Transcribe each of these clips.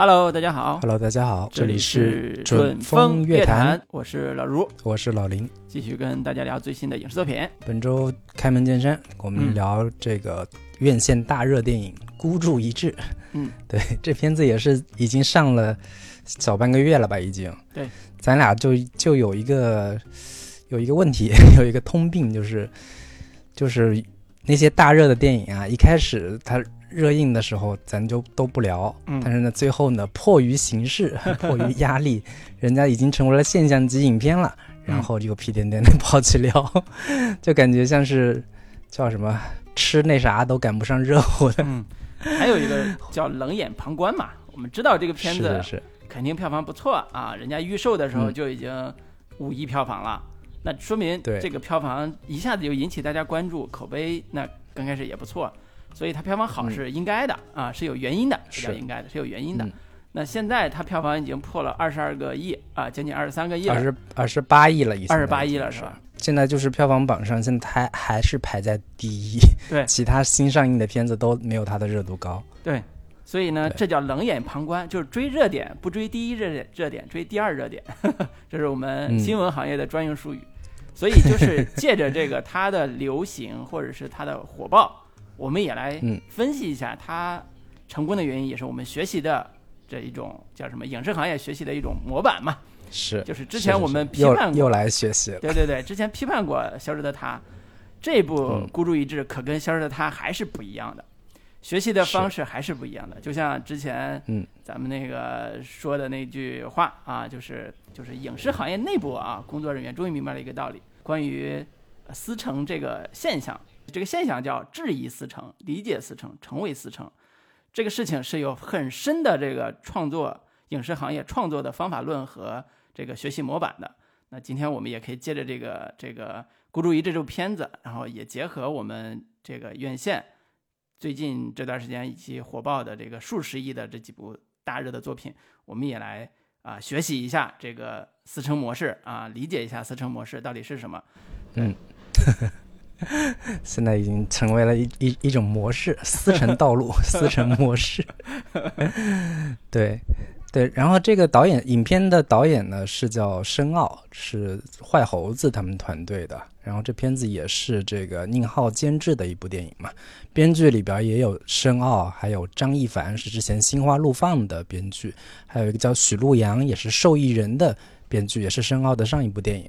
Hello，大家好。Hello，大家好，这里是准风乐坛，，我是老卢，我是老林。继续跟大家聊最新的影视作品。本周开门见山，我嗯们聊这个院线大热电影《孤注一掷》。嗯，对，这片子也是已经上了小半个月了吧？已经。对，咱俩就就有一个有一个问题，有一个通病，就是就是那些大热的电影啊，一开始它热映的时候，咱就都不聊。嗯。但是呢，最后呢，迫于形势，迫于压力，人家已经成为了现象级影片了，然后又屁颠颠的跑去聊，就感觉像是叫什么吃那啥都赶不上热乎的。嗯，还有一个叫冷眼旁观嘛。我们知道这个片子是肯定票房不错啊，人家预售的时候嗯。就已经五亿票房了，那说明这个票房一下子就引起大家关注，口碑那刚开始也不错，所以它票房好嗯是应该的、啊，是有原因的，是应该的，是有原因的。嗯那现在它票房已经破了二十二个亿啊，将近二十三个亿了，二十二十八亿了，已经二十八亿了是吧？？现在就是票房榜上，现在它还是排在第一，对其他新上映的片子都没有它的热度高。对，所以呢，这叫冷眼旁观，就是追热点，不追第一热点，热点追第二热点，这是我们嗯新闻行业的专用术语。所以就是借着这个它的流行或者是它的火爆，我们也来嗯分析一下它成功的原因，也是我们学习的这一种叫什么影视行业学习的一种模板嘛。是，就是之前我们批判过又来学习了。对对对，之前批判过《消失的她》，这部嗯《孤注一掷》可跟《消失的她》还是不一样的，学习的方式还是不一样的。就像之前嗯咱们那个说的那句话啊，就是就是影视行业内部啊，工作人员终于明白了一个道理，关于呃思成这个现象，这个现象叫质疑思成、理解思成、成为思成。这个事情是有很深的这个创作影视行业创作的方法论和这个学习模板的。那今天我们也可以借着这个这个《孤注一掷》这部片子，然后也结合我们这个院线最近这段时间以及火爆的这个数十亿的这几部大热的作品，我们也来啊、学习一下这个思成模式啊，理解一下思成模式到底是什么。现在已经成为了一一一种模式，思成道路，思成模式。对，对。然后这个导演，影片的导演呢是叫申奥，是坏猴子他们团队的。然后这片子也是这个宁浩监制的一部电影嘛，编剧里边也有申奥，还有张一凡是之前《心花怒放》的编剧，还有一个叫许璐阳，也是受益人的编剧，也是申奥的上一部电影。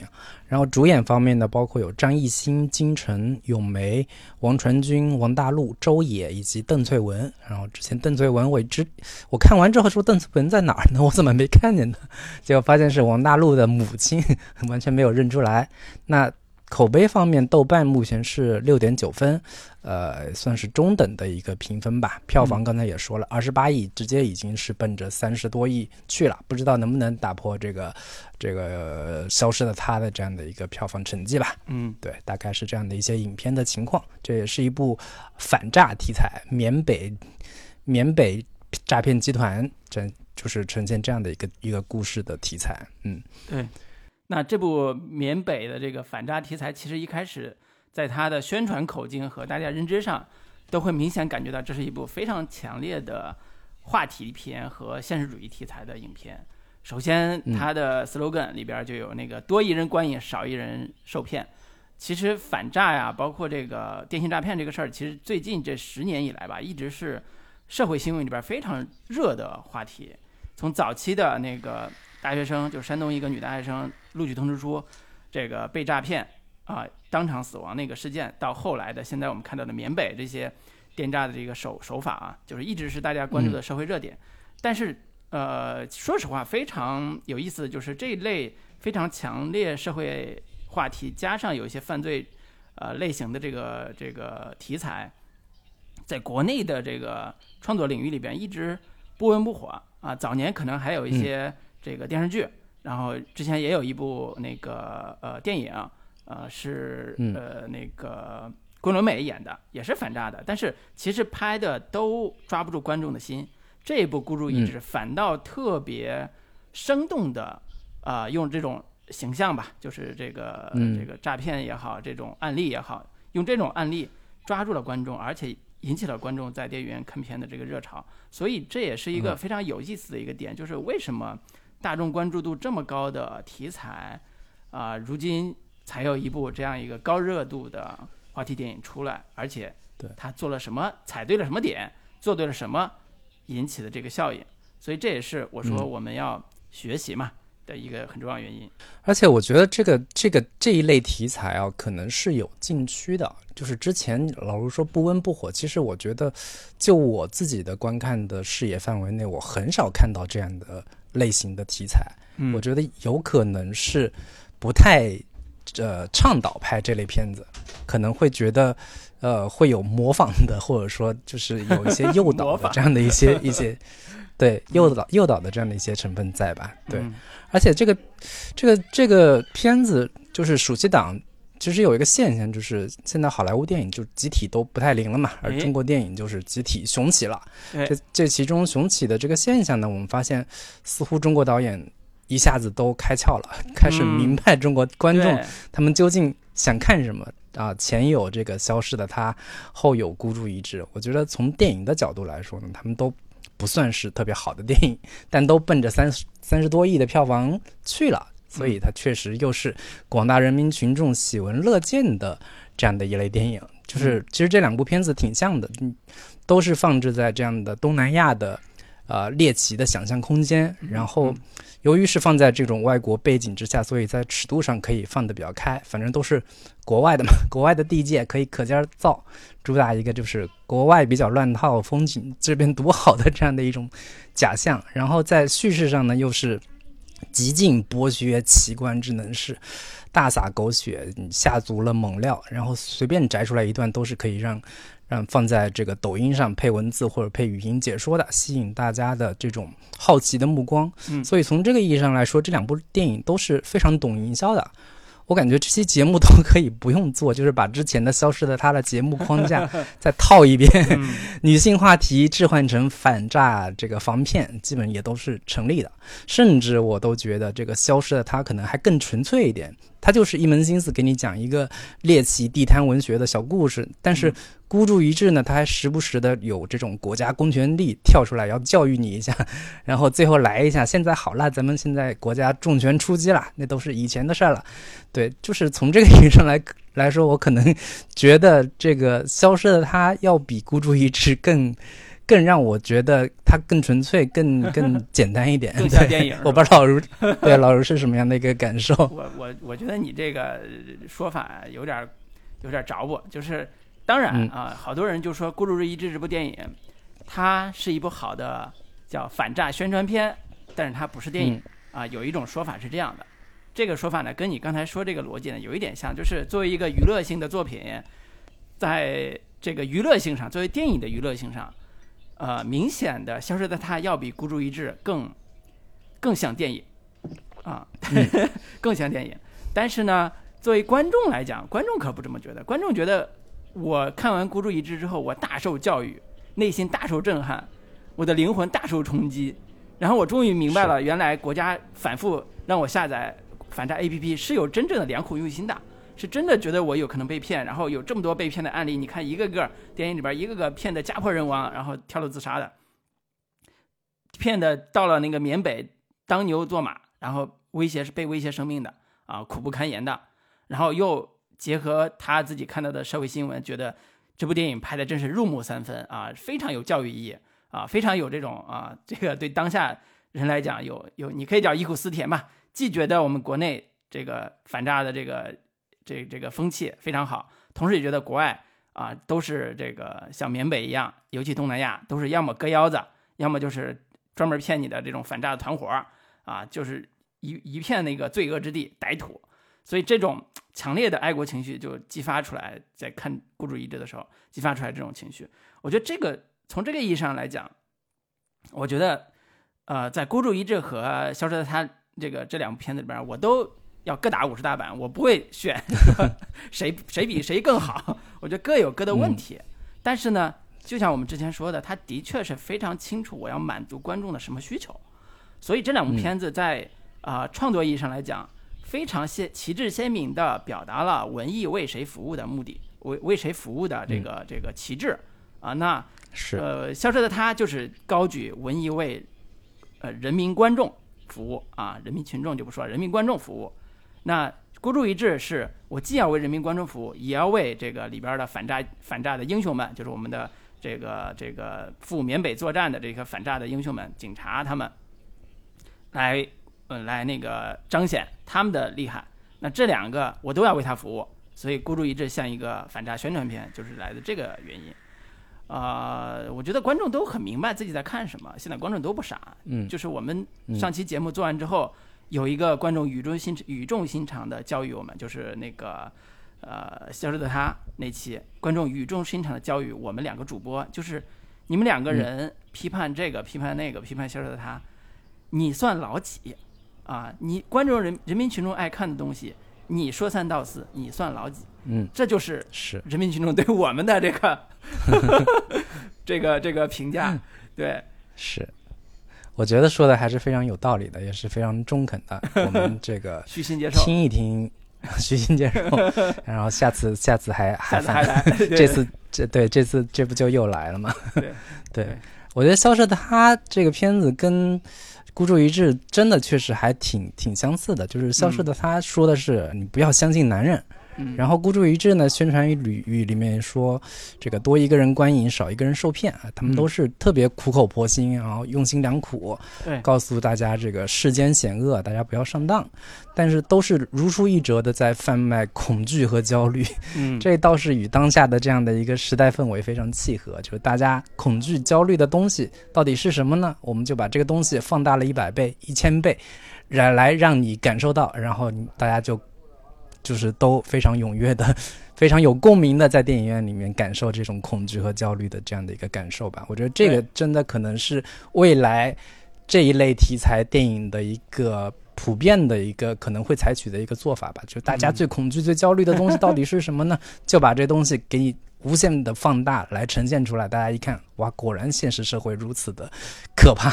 然后主演方面呢，包括有张艺兴、金晨、咏梅、王传君、王大陆、周也以及邓萃雯。然后之前邓萃雯我一直我看完之后说邓萃雯在哪儿呢？我怎么没看见呢？结果发现是王大陆的母亲，完全没有认出来。那口碑方面，豆瓣目前是六点九分，呃，算是中等的一个评分吧。票房刚才也说了，二十八亿，直接已经是奔着三十多亿去了，不知道能不能打破这个这个、呃消失的他的这样的一个票房成绩吧。嗯，对，大概是这样的一些影片的情况。这也是一部反诈题材，缅北缅北诈骗集团，这就是呈现这样的一个一个故事的题材。嗯，对。那这部缅北的这个反诈题材，其实一开始在它的宣传口径和大家认知上，都会明显感觉到这是一部非常强烈的话题片和现实主义题材的影片。首先，嗯它的 slogan 里边就有那个“多一人观影，少一人受骗”。其实反诈呀，包括这个电信诈骗这个事儿，其实最近这十年以来吧，一直是社会新闻里边非常热的话题。从早期的那个大学生，就是山东一个女大学生录取通知书，这个被诈骗啊、当场死亡那个事件，到后来的现在我们看到的缅北这些电诈的这个手手法啊，就是一直是大家关注的社会热点。但是呃，说实话，非常有意思的就是这一类非常强烈社会话题，加上有一些犯罪呃类型的这个这个题材，在国内的这个创作领域里边一直不温不火啊。早年可能还有一些这个电视剧，然后之前也有一部那个呃电影，呃是嗯呃那个桂纶镁演的，也是反诈的，但是其实拍的都抓不住观众的心。这一部《孤注一掷》反倒特别生动的，啊、用这种形象吧，就是这个、嗯这个诈骗也好，这种案例也好，用这种案例抓住了观众，而且引起了观众在电影院看片的这个热潮。所以这也是一个非常有意思的一个点，就是为什么大众关注度这么高的题材啊，如今才有一部这样一个高热度的话题电影出来，而且他做了什么，踩对了什么点，做对了什么，引起的这个效应。所以这也是我说我们要学习嘛。的一个很重要原因，而且我觉得这个这个这一类题材啊，可能是有禁区的。就是之前老卢说不温不火，其实我觉得，就我自己的观看的视野范围内，我很少看到这样的类型的题材。嗯，我觉得有可能是不太呃倡导拍这类片子，可能会觉得呃会有模仿的，或者说就是有一些诱导的 这样的一些一些。对诱导诱导的这样的一些成分在吧？对，而且这个这个这个片子就是暑期档，其实有一个现象，就是现在好莱坞电影就集体都不太灵了嘛，而中国电影就是集体雄起了。这这其中雄起的这个现象呢，我们发现似乎中国导演一下子都开窍了，开始明白中国观众他们究竟想看什么啊？前有这个消失的他，后有孤注一掷。我觉得从电影的角度来说呢，他们都。不算是特别好的电影，但都奔着三十三十多亿的票房去了，所以它确实又是广大人民群众喜闻乐见的这样的一类电影。就是其实这两部片子挺像的，都是放置在这样的东南亚的呃猎奇的想象空间，然后。由于是放在这种外国背景之下，所以在尺度上可以放得比较开。反正都是国外的嘛，国外的地界可以可劲儿造，主打一个就是国外比较乱套，风景这边独好的这样的一种假象。然后在叙事上呢，又是极尽剥削奇观之能事，大撒狗血，下足了猛料，然后随便摘出来一段都是可以让。让放在这个抖音上配文字或者配语音解说的，吸引大家的这种好奇的目光。嗯，所以从这个意义上来说，这两部电影都是非常懂营销的。我感觉这期节目都可以不用做，就是把之前的消失的她的节目框架 再套一遍，女性话题置换成反诈这个防骗，基本也都是成立的。甚至我都觉得这个消失的她可能还更纯粹一点。他就是一门心思给你讲一个猎奇地摊文学的小故事，但是孤注一掷呢，他还时不时的有这种国家公权力跳出来要教育你一下，然后最后来一下，现在好了，咱们现在国家重拳出击了，那都是以前的事儿了。对，就是从这个意义上来来说，我可能觉得这个消失的他要比孤注一掷更。更让我觉得它更纯粹、更 更简单一点。更像电影。我不知道老卢对老卢是什么样的一个感受。我我我觉得你这个说法有点有点着我。就是当然啊，好多人就说《孤注一掷》这部电影，它是一部好的叫反诈宣传片，但是它不是电影啊。有一种说法是这样的，这个说法呢，跟你刚才说这个逻辑呢有一点像，就是作为一个娱乐性的作品，在这个娱乐性上，作为电影的娱乐性上。呃，明显的消失的他要比孤注一掷更更像电影啊，更像电影。但是呢，作为观众来讲，观众可不这么觉得。观众觉得，我看完孤注一掷之后，我大受教育，内心大受震撼，我的灵魂大受冲击。然后我终于明白了，原来国家反复让我下载反诈 APP 是有真正的良苦用心的。是真的觉得我有可能被骗，然后有这么多被骗的案例。你看一个个电影里边，一个个骗的家破人亡，然后跳楼自杀的，骗的到了那个缅北当牛做马，然后威胁是被威胁生命的啊，苦不堪言的。然后又结合他自己看到的社会新闻，觉得这部电影拍的真是入木三分啊，非常有教育意义啊，非常有这种啊，这个对当下人来讲有有，你可以叫忆苦思甜吧。既觉得我们国内这个反诈的这个。这这个风气非常好，同时也觉得国外啊都是这个像缅北一样，尤其东南亚都是要么割腰子，要么就是专门骗你的这种反诈的团伙啊，就是一一片那个罪恶之地，歹徒。所以这种强烈的爱国情绪就激发出来，在看孤注一掷的时候激发出来这种情绪。我觉得这个从这个意义上来讲，我觉得呃在孤注一掷和消失的他这个这两部片子里边，我都。要各打五十大板，我不会选 谁谁比谁更好。我觉得各有各的问题，但是呢，就像我们之前说的，他的确是非常清楚我要满足观众的什么需求。所以这两部片子在啊创作意义上来讲，非常鲜旗帜鲜明地表达了文艺为谁服务的目的，为为谁服务的这个这个旗帜啊。那是呃，消失的他就是高举文艺为呃人民观众服务啊，人民群众就不说了，人民观众服务。那孤注一掷是我既要为人民观众服务，也要为这个里边的反诈反诈的英雄们，就是我们的这个这个赴缅北作战的这个反诈的英雄们，警察他们来嗯来那个彰显他们的厉害。那这两个我都要为他服务，所以孤注一掷像一个反诈宣传片，就是来自这个原因。呃，我觉得观众都很明白自己在看什么，现在观众都不傻，嗯就是我们上期节目做完之后，有一个观众语重心语重心长的教育我们，就是那个呃《消失的他》那期，观众语重心长的教育我们两个主播，就是你们两个人批判这个、批判那个、批判《消失的他》，你算老几啊？你观众人人民群众爱看的东西，你说三道四，你算老几？嗯。这就是是。人民群众对我们的这个 这个这个评价，对，是，我觉得说的还是非常有道理的，也是非常中肯的。我们这个虚心接受，听一听，虚心接受，然后下次下次还还还，来，这次这对这次这不就又来了吗？对。我觉得《消失的她》这个片子跟《孤注一掷》真的确实还挺挺相似的，就是《消失的她》说的是你不要相信男人，嗯，然后孤注一掷呢，宣传语语里面说，这个多一个人观影，少一个人受骗啊，他们嗯都是特别苦口婆心，然后用心良苦，对。告诉大家这个世间险恶，大家不要上当，但是都是如出一辙的在贩卖恐惧和焦虑，嗯，这倒是与当下的这样的一个时代氛围非常契合，就是大家恐惧焦虑的东西到底是什么呢？我们就把这个东西放大了一百倍、一千倍，来来让你感受到，然后你大家就就是都非常踊跃的、非常有共鸣的在电影院里面感受这种恐惧和焦虑的这样的一个感受吧。我觉得这个真的可能是未来这一类题材电影的一个。普遍的一个可能会采取的一个做法吧，就大家嗯最恐惧、最焦虑的东西到底是什么呢？就把这东西给你无限的放大来呈现出来，大家一看，哇，果然现实社会如此的可怕。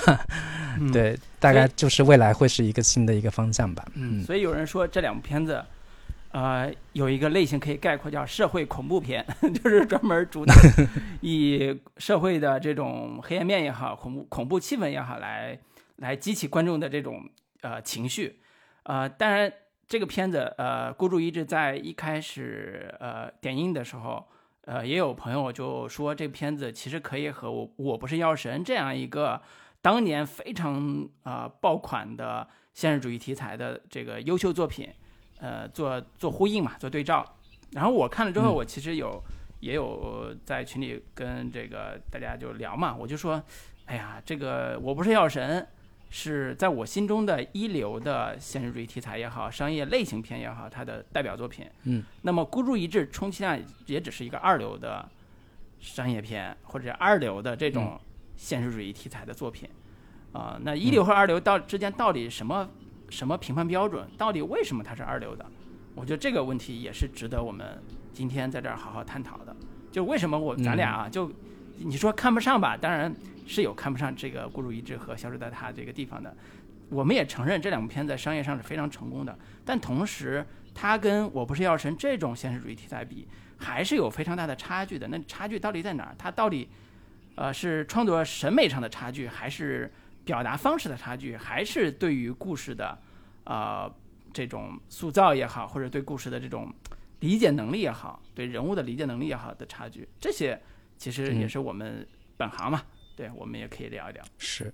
嗯，对，大概就是未来会是一个新的一个方向吧。嗯，所以有人说这两部片子，呃，有一个类型可以概括叫社会恐怖片，就是专门主打 以社会的这种黑暗面也好，恐怖恐怖气氛也好，来来激起观众的这种呃情绪。呃，当然这个片子呃，孤注一掷在一开始呃点映的时候。呃，也有朋友就说这片子其实可以和我《我不是药神》这样一个当年非常呃爆款的现实主义题材的这个优秀作品，呃，做做呼应嘛，做对照。然后我看了之后，嗯我其实有、也有在群里跟这个大家就聊嘛，我就说，哎呀，这个我不是药神，是在我心中的一流的现实主义题材也好，商业类型片也好，它的代表作品。嗯，那么孤注一掷，充其量也只是一个二流的商业片或者二流的这种现实主义题材的作品。啊、那一流和二流到之间到底什么什么评判标准？到底为什么它是二流的？我觉得这个问题也是值得我们今天在这儿好好探讨的。就为什么我咱俩啊，就你说看不上吧，当然是有看不上这个《孤注一掷》和《消失在她》这个地方的。我们也承认这两部片在商业上是非常成功的，但同时它跟我不是药神这种现实主义题材比，还是有非常大的差距的。那差距到底在哪儿？它到底呃是创作审美上的差距，还是表达方式的差距，还是对于故事的呃这种塑造也好，或者对故事的这种理解能力也好，对人物的理解能力也好的差距，这些其实也嗯是我们本行嘛，对我们也可以聊一聊。是，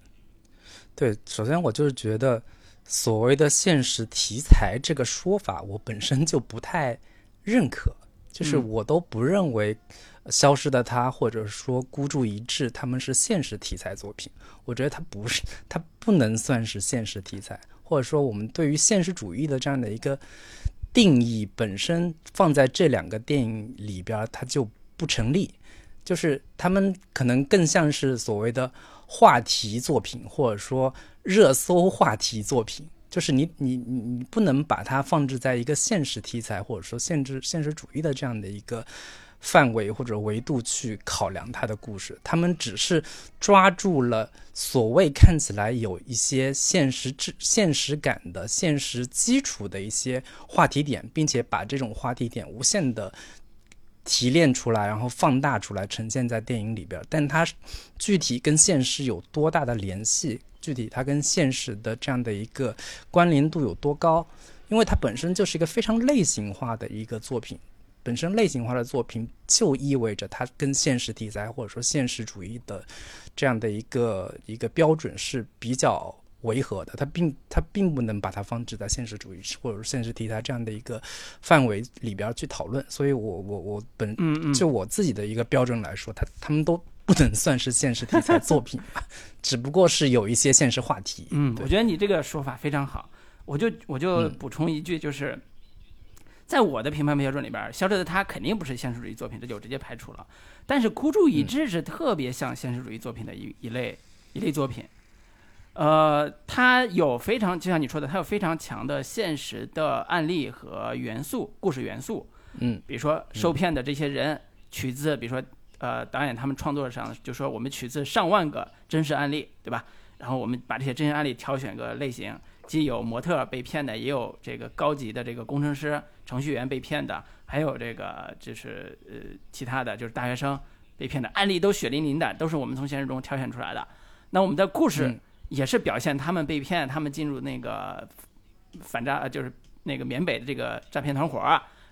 对。首先，我就是觉得所谓的现实题材这个说法，我本身就不太认可。就是嗯我都不认为《消失的她》或者说《孤注一掷》他们是现实题材作品。我觉得它不是，它不能算是现实题材，或者说我们对于现实主义的这样的一个定义本身放在这两个电影里边，它就不成立。就是他们可能更像是所谓的话题作品，或者说热搜话题作品。就是你你你你不能把它放置在一个现实题材或者说限制现实主义的这样的一个范围或者维度去考量他的故事，他们只是抓住了所谓看起来有一些现实质、现实感的现实基础的一些话题点，并且把这种话题点无限的提炼出来，然后放大出来，呈现在电影里边。但它具体跟现实有多大的联系？具体它跟现实的这样的一个关联度有多高？因为它本身就是一个非常类型化的一个作品，本身类型化的作品就意味着它跟现实题材或者说现实主义的这样的一个一个标准是比较。违和的，它并它并不能把它放置在现实主义或者是现实题材这样的一个范围里边去讨论，所以我我我本就我自己的一个标准来说，它他们都不能算是现实题材作品，只不过是有一些现实话题。嗯，我觉得你这个说法非常好，我就我就补充一句，就是在我的评判标准里边，《消失的他》肯定不是现实主义作品，这就直接排除了。但是《孤注一掷》是特别像现实主义作品的一一类一类作品。呃，它有非常，就像你说的，它有非常强的现实的案例和元素，故事元素。嗯，比如说受骗的这些人，取自，比如说，呃，导演他们创作上就说我们取自上万个真实案例，对吧？然后我们把这些真实案例挑选个类型，既有模特被骗的，也有这个高级的这个工程师、程序员被骗的，还有这个就是呃其他的就是大学生被骗的案例都血淋淋的，都是我们从现实中挑选出来的。那我们的故事。也是表现他们被骗，他们进入那个反诈，就是那个缅北的这个诈骗团伙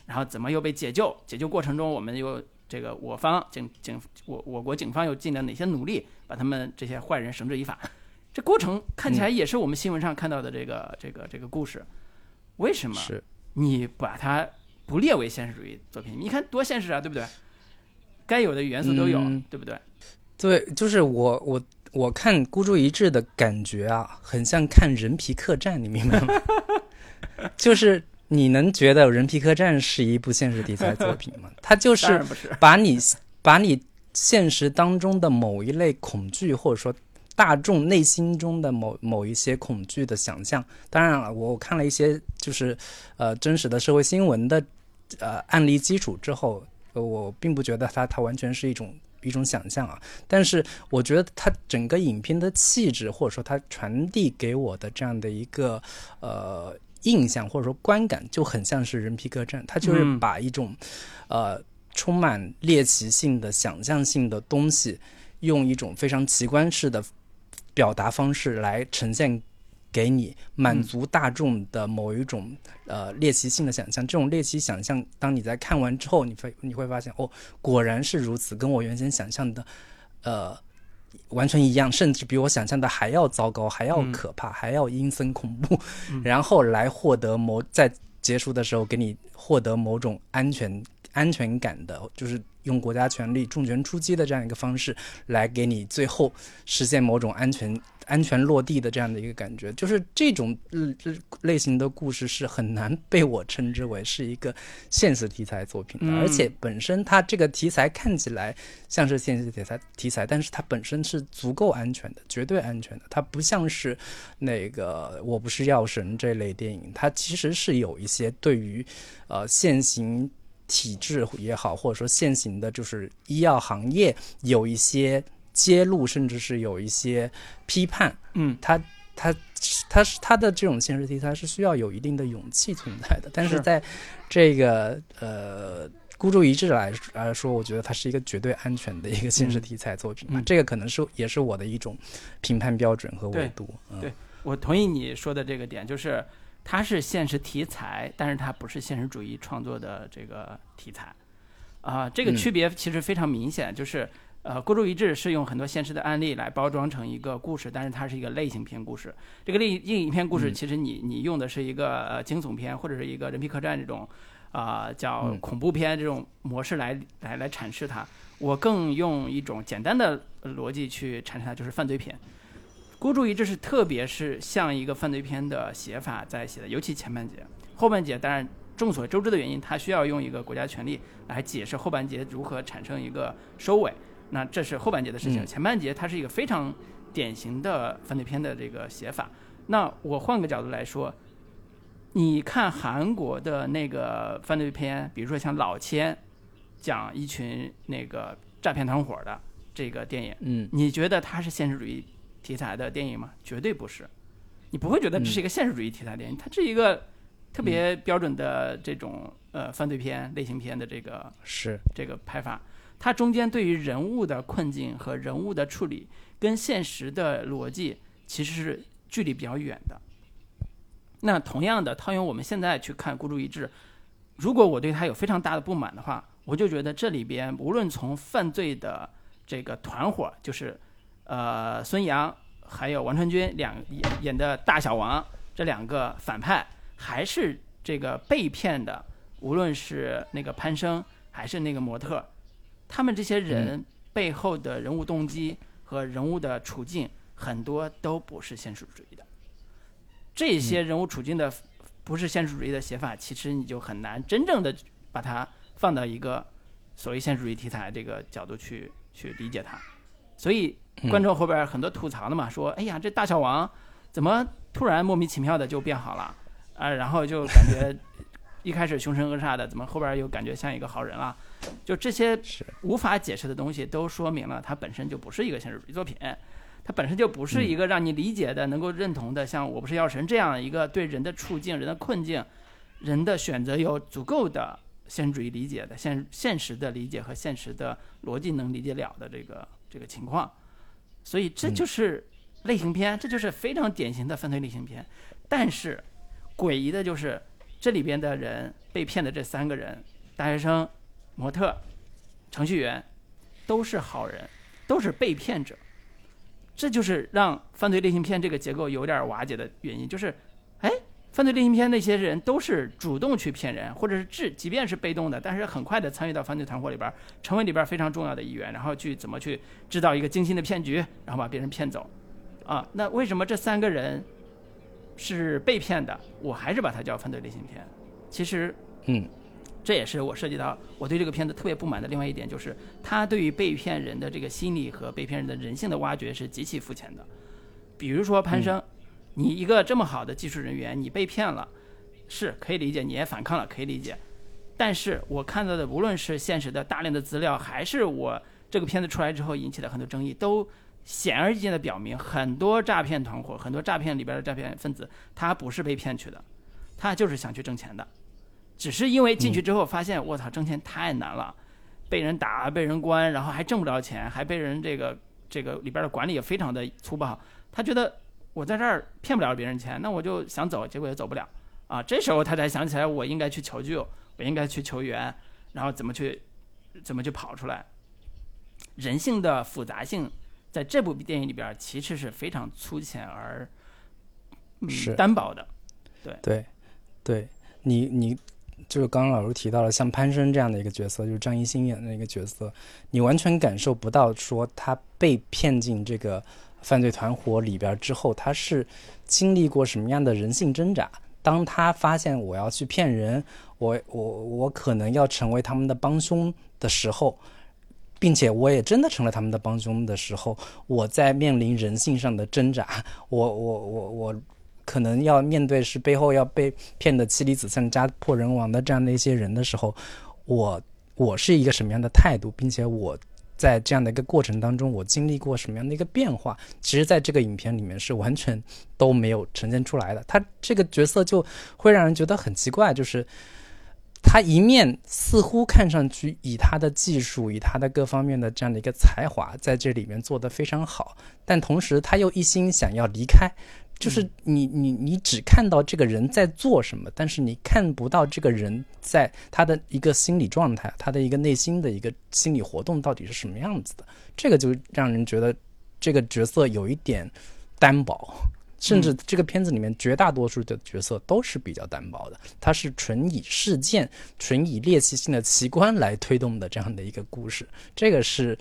然后怎么又被解救？解救过程中，我们又这个我方警警我我国警方又尽了哪些努力，把他们这些坏人绳之以法？这过程看起来也是我们新闻上看到的这个这个这个故事。为什么你把它不列为现实主义作品？你看多现实啊，对不对？该有的元素都有，对不对？对，就是我我。我看孤注一掷的感觉啊，很像看人皮客栈，你明白吗？就是你能觉得人皮客栈是一部现实题材作品吗？它就是把你把你现实当中的某一类恐惧，或者说大众内心中的某某一些恐惧的想象。当然了，我看了一些就是呃真实的社会新闻的呃案例基础之后，我并不觉得它它完全是一种。一种想象啊，但是我觉得它整个影片的气质，或者说它传递给我的这样的一个呃印象，或者说观感，就很像是人皮客栈。它就是把一种呃充满猎奇性的想象性的东西，用一种非常奇观式的表达方式来呈现。给你满足大众的某一种呃猎奇性的想象，这种猎奇想象，当你在看完之后，你会你会发现，哦，果然是如此，跟我原先想象的，呃，完全一样，甚至比我想象的还要糟糕，还要可怕，还要阴森恐怖，然后来获得某在结束的时候给你获得某种安全安全感的，就是用国家权力重拳出击的这样一个方式来给你最后实现某种安全。安全落地的这样的一个感觉，就是这种类型的故事是很难被我称之为是一个现实题材作品的，而且本身它这个题材看起来像是现实题材题材，但是它本身是足够安全的，绝对安全的。它不像是那个《我不是药神》这类电影，它其实是有一些对于呃现行体制也好，或者说现行的就是医药行业有一些。揭露，甚至是有一些批判，嗯，他他他是他的这种现实题材是需要有一定的勇气存在的，但是在这个呃孤注一掷来来说，我觉得它是一个绝对安全的一个现实题材作品，这个可能是也是我的一种评判标准和维度。对我同意你说的这个点，就是它是现实题材，但是它不是现实主义创作的这个题材啊，这个区别其实非常明显，就是。呃，孤注一掷是用很多现实的案例来包装成一个故事，但是它是一个类型片故事。这个类型片故事，其实你你用的是一个呃惊悚片或者是一个人皮客栈这种，啊叫恐怖片这种模式来来来阐释它。我更用一种简单的逻辑去阐释它，就是犯罪片。孤注一掷是特别是像一个犯罪片的写法在写的，尤其前半节，后半节当然众所周知的原因，它需要用一个国家权力来解释后半节如何产生一个收尾。那这是后半节的事情，前半节它是一个非常典型的犯罪片的这个写法。那我换个角度来说，你看韩国的那个犯罪片，比如说像《老千》，讲一群那个诈骗团伙的这个电影，嗯，你觉得它是现实主义题材的电影吗？绝对不是，你不会觉得这是一个现实主义题材电影，它是一个特别标准的这种呃犯罪片类型片的这个是这个拍法。它中间对于人物的困境和人物的处理，跟现实的逻辑其实是距离比较远的。那同样的，套用我们现在去看《孤注一掷》，如果我对他有非常大的不满的话，我就觉得这里边无论从犯罪的这个团伙，就是呃孙杨还有王传君两演演的大小王这两个反派，还是这个被骗的，无论是那个潘生还是那个模特，他们这些人背后的人物动机和人物的处境，很多都不是现实主义的。这些人物处境的不是现实主义的写法，其实你就很难真正的把它放到一个所谓现实主义题材这个角度去去理解它。所以观众后边很多吐槽的嘛，说哎呀，这大小王怎么突然莫名其妙的就变好了啊？然后就感觉 一开始凶神恶煞的，怎么后边又感觉像一个好人了？就这些无法解释的东西，都说明了它本身就不是一个现实主义作品。它本身就不是一个让你理解的、能够认同的，像《我不是药神》这样一个对人的处境、人的困境、人的选择有足够的现实主义理解的现现实的理解和现实的逻辑能理解了的这个这个情况，所以这就是类型片，这就是非常典型的犯罪类型片。但是诡异的就是这里边的人被骗的这三个人：大学生、模特、程序员，都是好人，都是被骗者。这就是让犯罪类型片这个结构有点瓦解的原因，就是，哎，犯罪类型片那些人都是主动去骗人，或者是至，即便是被动的，但是很快的参与到犯罪团伙里边，成为里边非常重要的一员，然后去怎么去制造一个精心的骗局，然后把别人骗走，啊，那为什么这三个人是被骗的？我还是把它叫犯罪类型片。其实，嗯。这也是我涉及到我对这个片子特别不满的另外一点，就是他对于被骗人的这个心理和被骗人的人性的挖掘是极其肤浅的。比如说潘生，你一个这么好的技术人员，你被骗了，是可以理解，你也反抗了，可以理解。但是我看到的，无论是现实的大量的资料，还是我这个片子出来之后引起的很多争议，都显而易见的表明，很多诈骗团伙，很多诈骗里边的诈骗分子，他不是被骗去的，他就是想去挣钱的。只是因为进去之后发现，我操，挣钱太难了，被人打，被人关，然后还挣不着钱，还被人这个这个里边的管理也非常的粗暴。他觉得我在这儿骗不了别人钱，那我就想走，结果也走不了啊。这时候他才想起来，我应该去求救，我应该去求援，然后怎么去怎么去跑出来。人性的复杂性在这部电影里边其实是非常粗浅而是单薄的。对对对，你你。就是刚刚老师提到了像潘生这样的一个角色，就是张艺兴演的一个角色，你完全感受不到说他被骗进这个犯罪团伙里边之后，他是经历过什么样的人性挣扎。当他发现我要去骗人，我我我可能要成为他们的帮凶的时候，并且我也真的成了他们的帮凶的时候，我在面临人性上的挣扎，我我我我。可能要面对是背后要被骗得妻离子散、家破人亡的这样的一些人的时候，我我是一个什么样的态度，并且我在这样的一个过程当中，我经历过什么样的一个变化，其实在这个影片里面是完全都没有呈现出来的。他这个角色就会让人觉得很奇怪，就是他一面似乎看上去以他的技术、以他的各方面的这样的一个才华在这里面做得非常好，但同时他又一心想要离开。就是你你你只看到这个人在做什么，但是你看不到这个人在他的一个心理状态，他的一个内心的一个心理活动到底是什么样子的。这个就让人觉得这个角色有一点单薄，甚至这个片子里面绝大多数的角色都是比较单薄的。它是纯以事件、纯以猎奇性的奇观来推动的这样的一个故事。这个是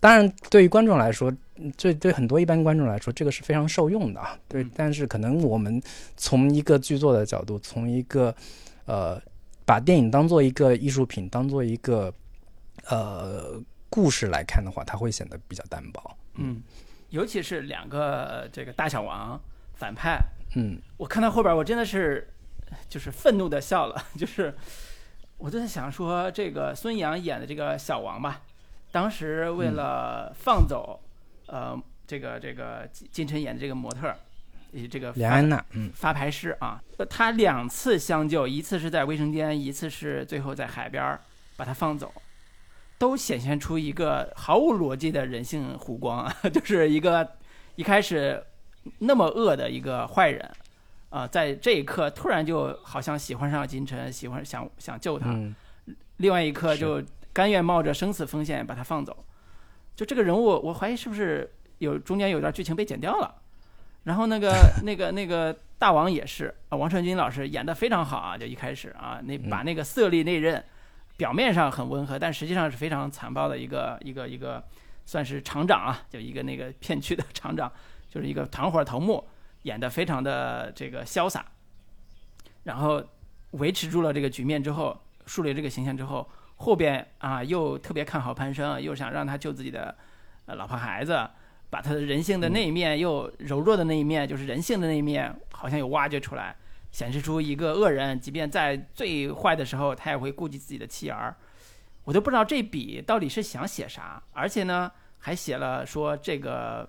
当然对于观众来说。这对很多一般观众来说，这个是非常受用的啊。对，但是可能我们从一个剧作的角度，从一个呃，把电影当做一个艺术品，当做一个呃故事来看的话，它会显得比较单薄。嗯，尤其是两个这个大小王反派，嗯，我看到后边，我真的是就是愤怒的笑了，就是我就在想说，这个孙杨演的这个小王吧，当时为了放走。呃，这个这个金金晨演的这个模特，这个梁安娜，嗯，发牌师啊，他两次相救，一次是在卫生间，一次是最后在海边把他放走，都显现出一个毫无逻辑的人性弧光啊，就是一个一开始那么恶的一个坏人啊，在这一刻突然就好像喜欢上金晨，喜欢想想救他，另外一刻就甘愿冒着生死风险把他放走，就这个人物，我怀疑是不是有中间有段剧情被剪掉了。然后那个 那个那个大王也是啊，王传君老师演的非常好啊，就一开始啊，那把那个色厉内荏，表面上很温和，但实际上是非常残暴的一个一个一个，算是厂长啊，就一个那个片区的厂长，就是一个团伙头目，演的非常的这个潇洒，然后维持住了这个局面之后，树立这个形象之后，后边啊又特别看好潘生，又想让他救自己的老婆孩子。把他的人性的那一面，又柔弱的那一面，就是人性的那一面，好像有挖掘出来，显示出一个恶人，即便在最坏的时候，他也会顾及自己的妻儿。我都不知道这笔到底是想写啥，而且呢，还写了说这个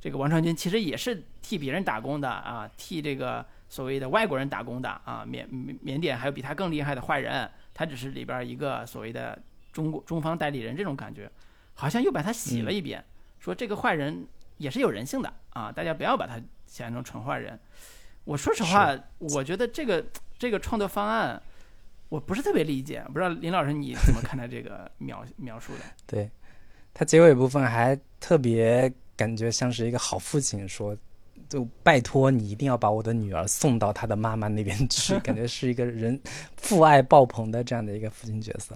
这个王传君其实也是替别人打工的啊，替这个所谓的外国人打工的啊，缅缅甸还有比他更厉害的坏人，他只是里边一个所谓的中国中方代理人，这种感觉，好像又把他洗了一遍。说这个坏人也是有人性的啊，大家不要把他想象成纯坏人。我说实话，我觉得这个这个创作方案我不是特别理解，不知道林老师你怎么看待这个描描述的？对他结尾部分还特别感觉像是一个好父亲说，就拜托你一定要把我的女儿送到她的妈妈那边去，感觉是一个人父爱爆棚的这样的一个父亲角色。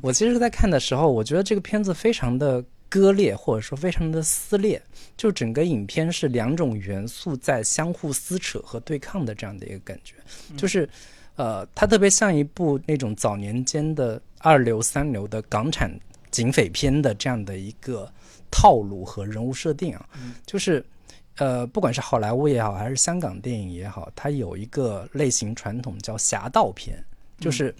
我其实，在看的时候，我觉得这个片子非常的。割裂或者说非常的撕裂，就整个影片是两种元素在相互撕扯和对抗的这样的一个感觉，就是，呃，它特别像一部那种早年间的二流三流的港产警匪片的这样的一个套路和人物设定啊，就是，呃，不管是好莱坞也好，还是香港电影也好，它有一个类型传统叫侠盗片，就是。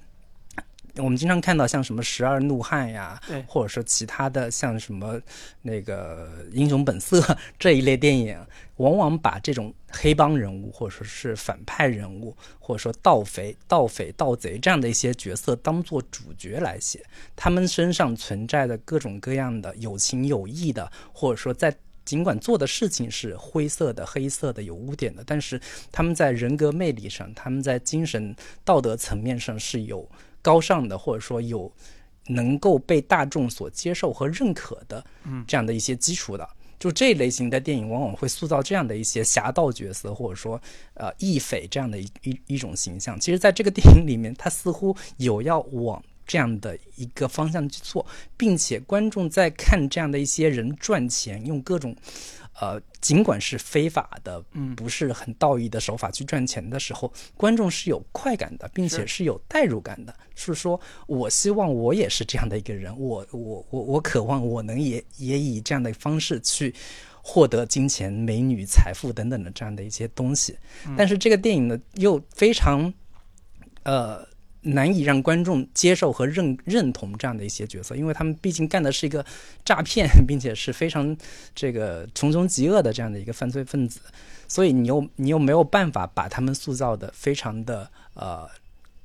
我们经常看到像什么《十二怒汉》呀，或者说其他的像什么那个《英雄本色》这一类电影，往往把这种黑帮人物或者说是反派人物，或者说盗匪、盗匪、盗贼这样的一些角色当做主角来写，他们身上存在的各种各样的有情有义的，或者说在尽管做的事情是灰色的、黑色的、有污点的，但是他们在人格魅力上，他们在精神道德层面上是有。高尚的，或者说有能够被大众所接受和认可的，嗯，这样的一些基础的，就这类型的电影往往会塑造这样的一些侠盗角色，或者说呃义匪这样的一一一种形象。其实，在这个电影里面，他似乎有要往这样的一个方向去做，并且观众在看这样的一些人赚钱，用各种。呃，尽管是非法的，嗯，不是很道义的手法去赚钱的时候，观众是有快感的，并且是有代入感的。是说，我希望我也是这样的一个人，我我我我渴望我能也也以这样的方式去获得金钱、美女、财富等等的这样的一些东西。但是这个电影呢，又非常，呃。难以让观众接受和认认同这样的一些角色，因为他们毕竟干的是一个诈骗，并且是非常这个穷凶极恶的这样的一个犯罪分子，所以你又你又没有办法把他们塑造的非常的呃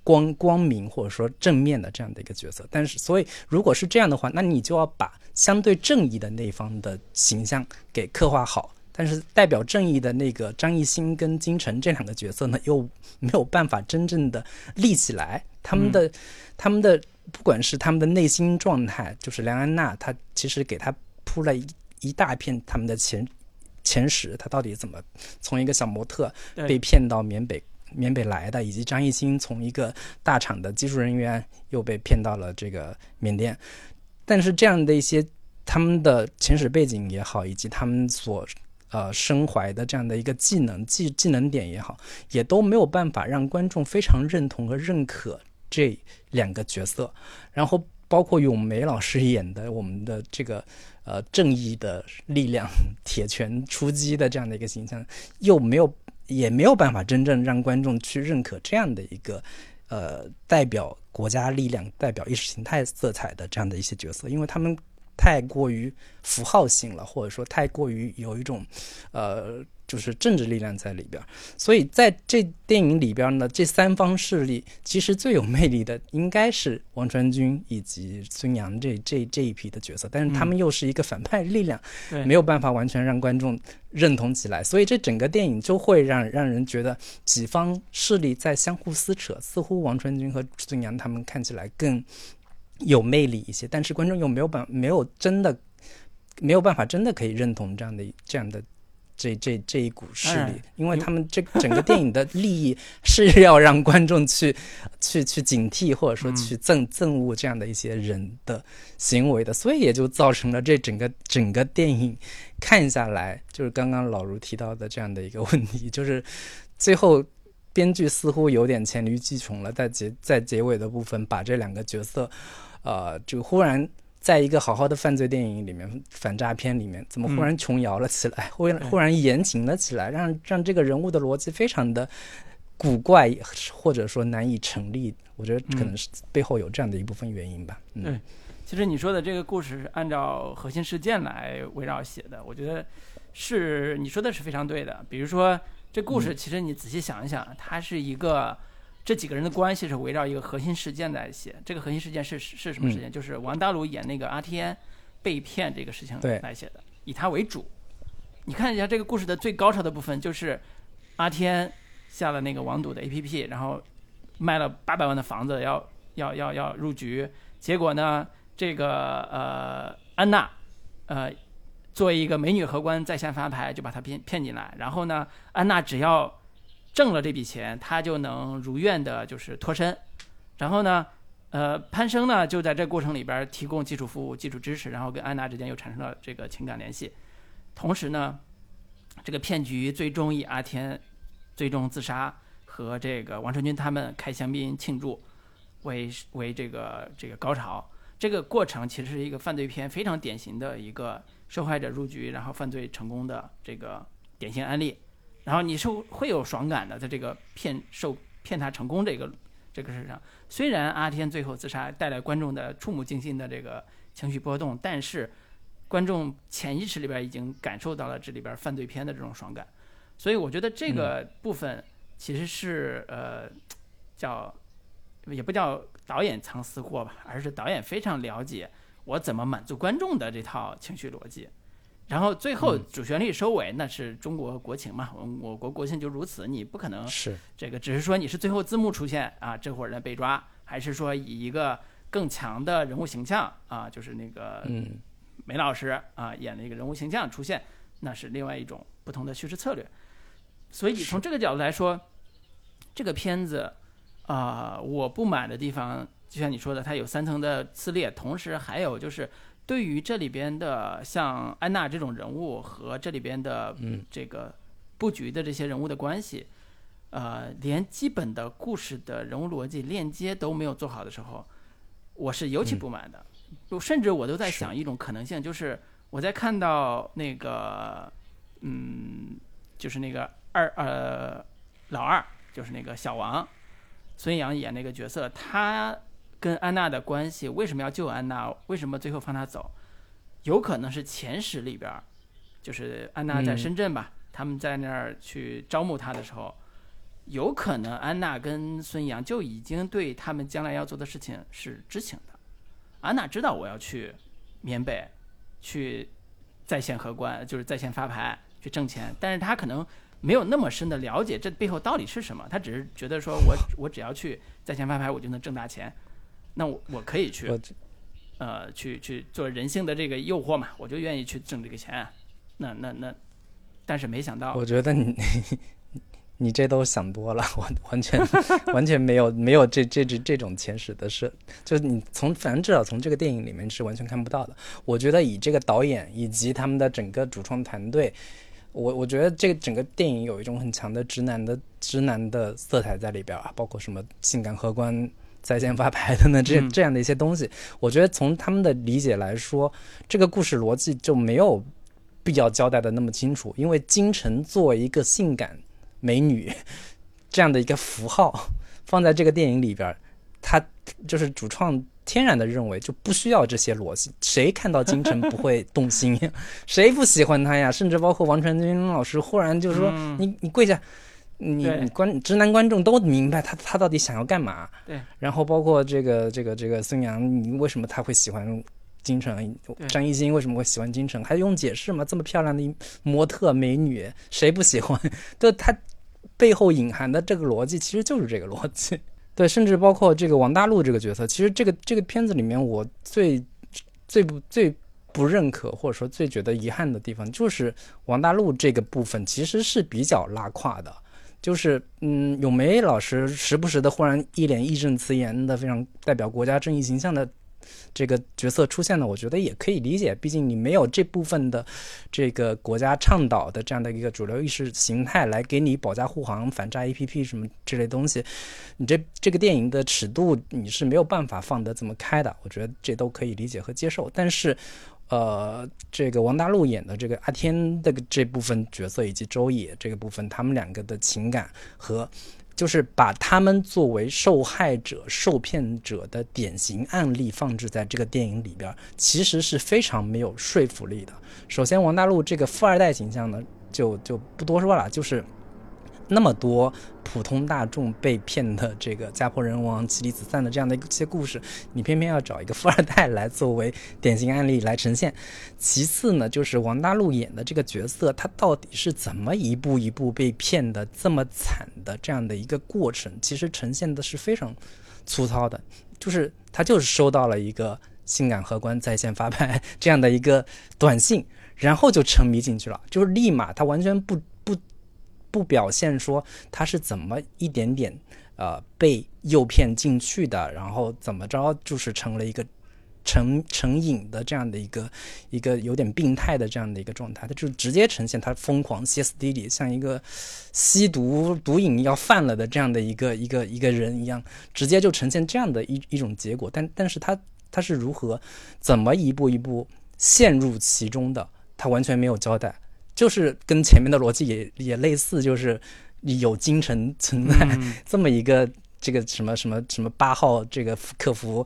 光光明或者说正面的这样的一个角色。但是，所以如果是这样的话，那你就要把相对正义的那一方的形象给刻画好。但是代表正义的那个张艺兴跟金晨这两个角色呢，又没有办法真正的立起来。他们的他们的不管是他们的内心状态，就是梁安娜，她其实给他铺了一一大片他们的前前史，他到底怎么从一个小模特被骗到缅北缅北来的，以及张艺兴从一个大厂的技术人员又被骗到了这个缅甸。但是这样的一些他们的前史背景也好，以及他们所呃，身怀的这样的一个技能、技技能点也好，也都没有办法让观众非常认同和认可这两个角色。然后，包括咏梅老师演的我们的这个呃正义的力量、铁拳出击的这样的一个形象，又没有也没有办法真正让观众去认可这样的一个呃代表国家力量、代表意识形态色彩的这样的一些角色，因为他们。太过于符号性了，或者说太过于有一种，呃，就是政治力量在里边儿，所以在这电影里边呢，这三方势力其实最有魅力的应该是王传君以及孙杨这这这一批的角色，但是他们又是一个反派力量，对。没有办法完全让观众认同起来，所以这整个电影就会让让人觉得几方势力在相互撕扯，似乎王传君和孙杨他们看起来更有魅力一些，但是观众又没有办没有真的没有办法真的可以认同这样的这样的。这这这一股势，力。因为他们这整个电影的利益 是要让观众去去去警惕，或者说嗯。去憎憎恶这样的一些人的行为的，所以也就造成了这整个整个电影看下来，就是刚刚老卢提到的这样的一个问题，就是最后编剧似乎有点黔驴技穷了，在结在结尾的部分把这两个角色，呃，就忽然。在一个好好的犯罪电影里面，反诈片里面，怎么忽然琼瑶了起来？忽然忽然言情了起来，让让这个人物的逻辑非常的古怪，或者说难以成立。我觉得可能是背后有这样的一部分原因吧。嗯，对其实你说的这个故事是按照核心事件来围绕写的，我觉得是你说的是非常对的。比如说这故事，其实你仔细想一想，它是一个这几个人的关系是围绕一个核心事件来写。这个核心事件是是什么事件？就是王大陆演那个阿天被骗这个事情来写的，以他为主。你看一下这个故事的最高潮的部分，就是阿天下了那个网赌的 APP，然后卖了八百万的房子，要要要要入局。结果呢，这个呃安娜，呃作为一个美女荷官在线发牌，就把他骗骗进来。然后呢，安娜只要挣了这笔钱，她就能如愿的就是脱身。然后呢，呃潘生呢就在这过程里边提供技术服务、基础支持，然后跟安娜之间又产生了这个情感联系。同时呢，这个骗局最终以阿天最终自杀和这个王传君他们开香槟庆祝为为这个这个高潮。这个过程其实是一个犯罪片非常典型的一个受害者入局然后犯罪成功的这个典型案例。然后你是会有爽感的，在这个骗受骗他成功这个这个事上，虽然阿天最后自杀带来观众的触目惊心的这个情绪波动，但是观众潜意识里边已经感受到了这里边犯罪片的这种爽感，所以我觉得这个部分其实是、呃叫也不叫导演藏私货吧，而是导演非常了解我怎么满足观众的这套情绪逻辑。然后最后主旋律收尾，那是中国国情嘛，我我国国情就如此，你不可能是这个只是说你是最后字幕出现啊，这伙人被抓，还是说以一个更强的人物形象啊，就是那个嗯梅老师啊演的一个人物形象出现，那是另外一种不同的叙事策略。所以从这个角度来说，这个片子啊、我不满的地方，就像你说的，它有三层的撕裂，同时还有就是对于这里边的像安娜这种人物和这里边的嗯。这个布局的这些人物的关系，呃，连基本的故事的人物逻辑链接都没有做好的时候，我是尤其不满的。我甚至我都在想一种可能性，就是我在看到那个，嗯，就是那个二呃老二，就是那个小王，孙杨演那个角色，他跟安娜的关系为什么要救安娜？为什么最后放她走？有可能是前史里边儿，就是安娜在嗯深圳吧，他们在那儿去招募她的时候，有可能安娜跟孙杨就已经对他们将来要做的事情是知情的。安娜知道我要去缅北，去在线荷官，就是在线发牌去挣钱，但是她可能没有那么深的了解这背后到底是什么，她只是觉得说我我只要去在线发牌，我就能挣大钱，那我我可以去我呃，去去做人性的这个诱惑嘛，我就愿意去挣这个钱。那那那，但是没想到，我觉得你你这都想多了，完完全 完全没有没有这这这这种前史的事，就是你从反正至少从这个电影里面是完全看不到的。我觉得以这个导演以及他们的整个主创团队，我我觉得这个整个电影有一种很强的直男的直男的色彩在里边啊，包括什么性感荷官。在线发牌的呢，这嗯这样的一些东西，我觉得从他们的理解来说，这个故事逻辑就没有必要交代的那么清楚，因为金晨作为一个性感美女 这样的一个符号放在这个电影里边儿，它就是主创天然的认为就不需要这些逻辑，谁看到金晨不会动心？谁不喜欢他呀？甚至包括王传君老师忽然就说：“你你跪下。”你你观直男观众都明白他他到底想要干嘛？对。然后包括这个这个这个孙杨，你为什么他会喜欢金城？张艺兴为什么会喜欢金城？还用解释吗？这么漂亮的模特美女，谁不喜欢？对，他背后隐含的这个逻辑其实就是这个逻辑。对，甚至包括这个王大陆这个角色，其实这个这个片子里面，我最最不最不认可或者说最觉得遗憾的地方，就是王大陆这个部分其实是比较拉胯的。就是，嗯，咏梅老师时不时的忽然一脸义正辞严的，非常代表国家正义形象的这个角色出现呢，我觉得也可以理解。毕竟你没有这部分的这个国家倡导的这样的一个主流意识形态来给你保驾护航、反诈 APP 什么这类东西，你这这个电影的尺度你是没有办法放得这么开的。我觉得这都可以理解和接受，但是。呃，这个王大陆演的这个阿天的这部分角色，以及周也这个部分，他们两个的情感和，就是把他们作为受害者、受骗者的典型案例放置在这个电影里边，其实是非常没有说服力的。首先，王大陆这个富二代形象呢，就就不多说了，就是。那么多普通大众被骗的这个家破人亡、妻离子散的这样的一些故事，你偏偏要找一个富二代来作为典型案例来呈现。其次呢，就是王大陆演的这个角色，他到底是怎么一步一步被骗的这么惨的这样的一个过程，其实呈现的是非常粗糙的。就是他就是收到了一个性感荷官在线发牌这样的一个短信，然后就沉迷进去了，就是立马他完全不。不表现说他是怎么一点点呃被诱骗进去的，然后怎么着就是成了一个成成瘾的这样的一个一个有点病态的这样的一个状态，他就直接呈现他疯狂歇斯底里，像一个吸毒毒瘾要犯了的这样的一个一个一个人一样，直接就呈现这样的一一种结果。但但是他他是如何怎么一步一步陷入其中的，他完全没有交代。就是跟前面的逻辑也也类似，就是有精神存在 这么一个这个什么什么什么八号这个客服，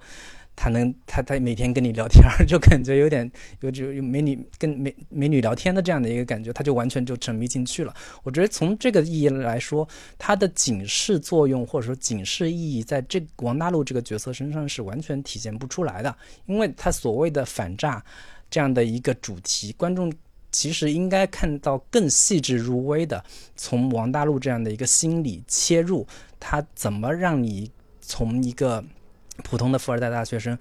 他能他他每天跟你聊天，就感觉有点有就有美女跟美美女聊天的这样的一个感觉，他就完全就沉迷进去了。我觉得从这个意义来说，它的警示作用或者说警示意义，在这王大陆这个角色身上是完全体现不出来的，因为他所谓的反诈这样的一个主题，观众。其实应该看到更细致入微的，从王大陆这样的一个心理切入，他怎么让你从一个普通的富二代大学生，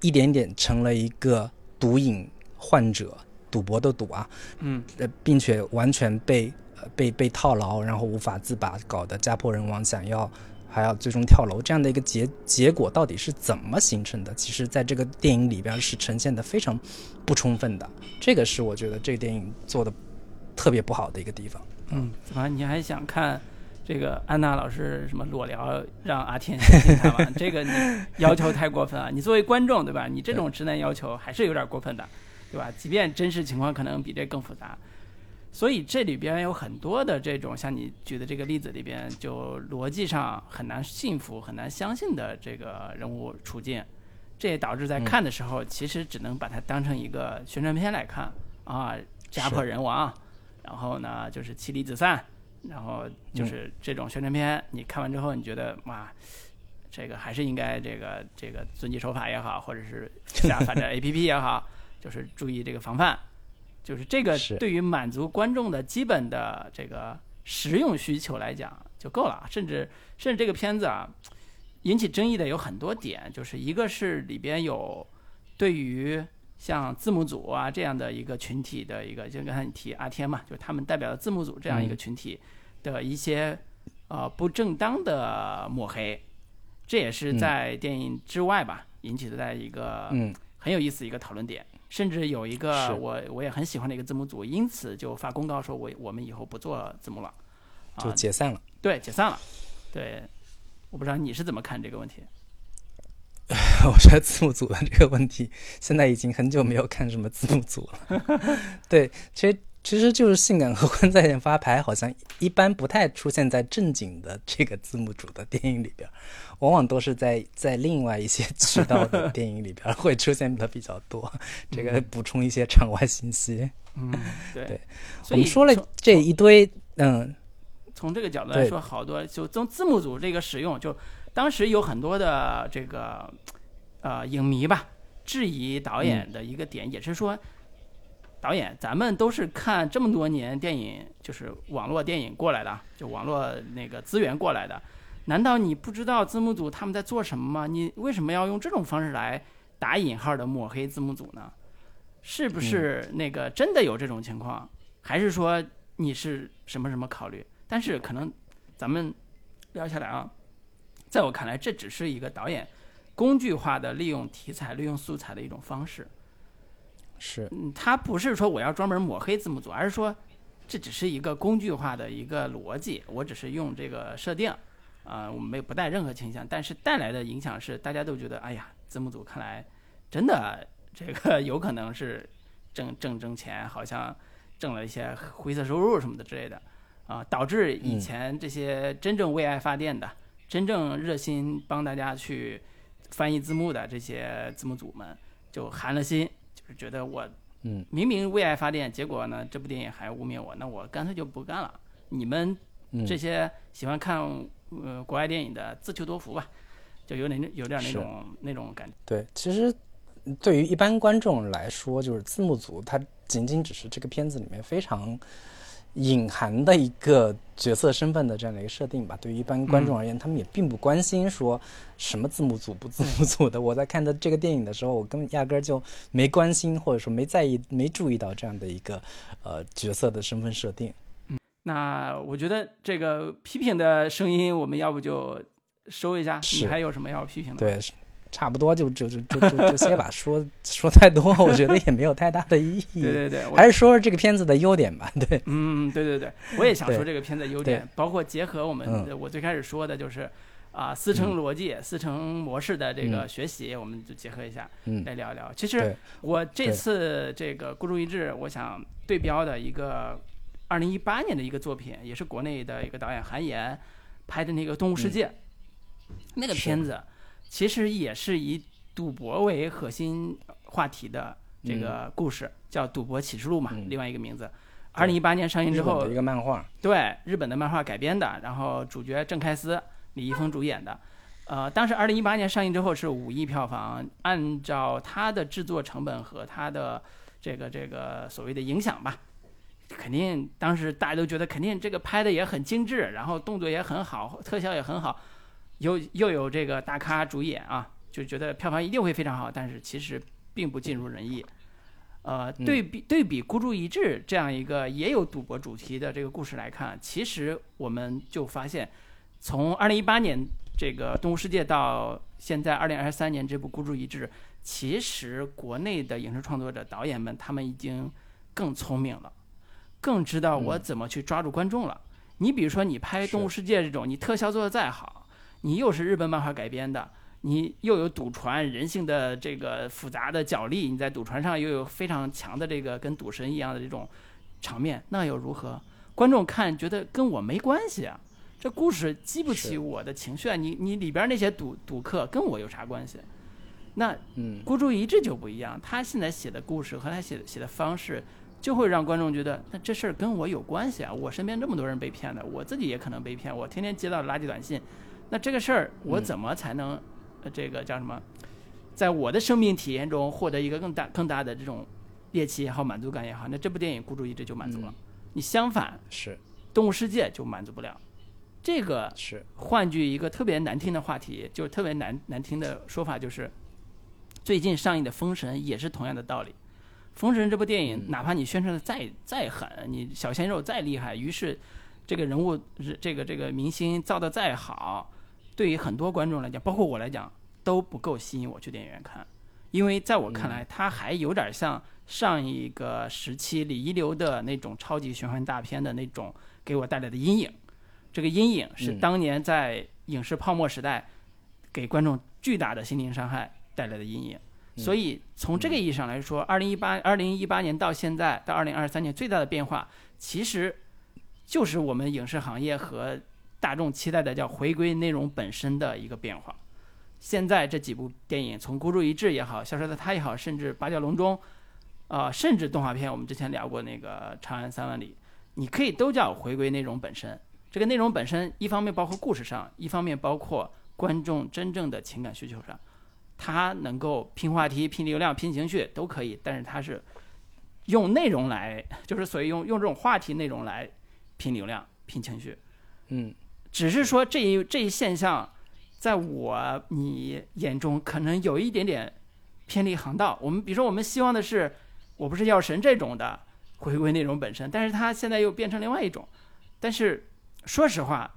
一点点成了一个毒瘾患者，赌博的赌啊，嗯，呃，并且完全被被被套牢，然后无法自拔，搞得家破人亡，想要。还要最终跳楼这样的一个结结果到底是怎么形成的？其实，在这个电影里边是呈现的非常不充分的。这个是我觉得这个电影做的特别不好的一个地方。嗯，怎么你还想看这个安娜老师什么裸聊让阿天看吗？这个你要求太过分啊。你作为观众对吧？你这种直男要求还是有点过分的，对吧？即便真实情况可能比这更复杂。所以这里边有很多的这种像你举的这个例子里边，就逻辑上很难信服、很难相信的这个人物处境，这也导致在看的时候，其实只能把它当成一个宣传片来看。啊，家破人亡，然后呢就是妻离子散，然后就是这种宣传片，你看完之后你觉得哇，这个还是应该这个这个遵纪守法也好，或者是下反正 A P P 也好，就是注意这个防范。就是这个对于满足观众的基本的这个实用需求来讲就够了，甚至甚至这个片子啊引起争议的有很多点，就是一个是里边有对于像字幕组啊这样的一个群体的一个，就刚才你提阿天嘛，就是他们代表的字幕组这样一个群体的一些呃不正当的抹黑，这也是在电影之外吧引起的在一个很有意思一个讨论点。甚至有一个我我也很喜欢的一个字幕组，因此就发公告说，我我们以后不做字幕了，就解散了。对，解散了。对，我不知道你是怎么看这个问题。我觉得字幕组的这个问题，现在已经很久没有看什么字幕组了。对，其实其实就是性感和婚在线发牌，好像一般不太出现在正经的这个字幕组的电影里边，往往都是在在另外一些渠道的电影里边会出现的比较多。这个补充一些场外信息。嗯，对对。我们说了这一堆，嗯，从这个角度来说，好多就从字幕组这个使用，就当时有很多的这个呃影迷吧质疑导演的一个点，也是说。导演，咱们都是看这么多年电影，就是网络电影过来的，就网络那个资源过来的。难道你不知道字幕组他们在做什么吗？你为什么要用这种方式来打引号的抹黑字幕组呢？是不是那个真的有这种情况？还是说你是什么什么考虑？但是可能咱们聊下来啊，在我看来，这只是一个导演工具化的利用题材、利用素材的一种方式。是，嗯，他不是说我要专门抹黑字幕组，而是说，这只是一个工具化的一个逻辑，我只是用这个设定，啊，我们没不带任何倾向，但是带来的影响是大家都觉得，哎呀，字幕组看来真的这个有可能是挣挣挣钱，好像挣了一些灰色收入什么的之类的，啊，导致以前这些真正为爱发电的、真正热心帮大家去翻译字幕的这些字幕组们就寒了心。就觉得我，嗯，明明为爱发电，结果呢，这部电影还污蔑我，那我干脆就不干了。你们这些喜欢看呃国外电影的，自求多福吧，就有点有点那种那种感觉。对，其实对于一般观众来说，就是字幕组，它仅仅只是这个片子里面非常。隐含的一个角色身份的这样的一个设定吧，对于一般观众而言，他们也并不关心说什么字幕组不字幕组的。我在看的这个电影的时候，我根本压根儿就没关心，或者说没在意、没注意到这样的一个呃角色的身份设定。嗯，那我觉得这个批评的声音，我们要不就收一下？你还有什么要批评的？对。差不多就就就就就这些吧，说说太多，我觉得也没有太大的意义。对对对，还是说说这个片子的优点吧。对，嗯，对对对，我也想说这个片子的优点，包括结合我们我最开始说的就是啊，四层逻辑、四层模式的这个学习，我们就结合一下来聊一聊。其实我这次这个孤注一掷，我想对标的一个二零一八年的一个作品，也是国内的一个导演韩延拍的那个《动物世界》，那个片子。其实也是以赌博为核心话题的这个故事，叫《赌博启示录》嘛，另外一个名字。二零一八年上映之后，一个漫画，对日本的漫画改编的，然后主角郑开司、李易峰主演的。呃，当时二零一八年上映之后是五亿票房，按照它的制作成本和它的这个这个所谓的影响吧，肯定当时大家都觉得肯定这个拍的也很精致，然后动作也很好，特效也很好。又又有这个大咖主演啊，就觉得票房一定会非常好，但是其实并不尽如人意。呃，对比对比《孤注一掷》这样一个也有赌博主题的这个故事来看，其实我们就发现，从二零一八年这个《动物世界》到现在二零二三年这部《孤注一掷》，其实国内的影视创作者、导演们他们已经更聪明了，更知道我怎么去抓住观众了。你比如说，你拍《动物世界》这种，你特效做的再好。你又是日本漫画改编的，你又有赌船人性的这个复杂的角力，你在赌船上又有非常强的这个跟赌神一样的这种场面，那又如何？观众看觉得跟我没关系啊，这故事激不起我的情绪啊！你你里边那些赌赌客跟我有啥关系？那嗯，孤注一掷就不一样，他现在写的故事和他写写的方式，就会让观众觉得，那这事儿跟我有关系啊！我身边这么多人被骗的，我自己也可能被骗，我天天接到垃圾短信。那这个事儿，我怎么才能，呃，这个叫什么，在我的生命体验中获得一个更大、更大的这种猎奇也好、满足感也好？那这部电影孤注一掷就满足了。你相反是动物世界就满足不了。这个是换句一个特别难听的话题，就特别难难听的说法，就是最近上映的《封神》也是同样的道理。《封神》这部电影，哪怕你宣传的再再狠，你小鲜肉再厉害，于是这个人物这个这个明星造的再好。对于很多观众来讲，包括我来讲，都不够吸引我去电影院看，因为在我看来，它还有点像上一个时期李一流的那种超级玄幻大片的那种给我带来的阴影。这个阴影是当年在影视泡沫时代给观众巨大的心灵伤害带来的阴影。所以从这个意义上来说，二零一八二零一八年到现在到二零二三年最大的变化，其实就是我们影视行业和大众期待的叫回归内容本身的一个变化。现在这几部电影，从《孤注一掷》也好，《消失的她》也好，甚至《八角笼中》，啊，甚至动画片，我们之前聊过那个《长安三万里》，你可以都叫回归内容本身。这个内容本身，一方面包括故事上，一方面包括观众真正的情感需求上，它能够拼话题、拼流量、拼情绪都可以，但是它是用内容来，就是所以用用这种话题内容来拼流量、拼情绪。嗯，只是说这一这一现象。在我你眼中，可能有一点点偏离航道。我们比如说，我们希望的是，我不是药神这种的回归内容本身，但是它现在又变成另外一种。但是说实话，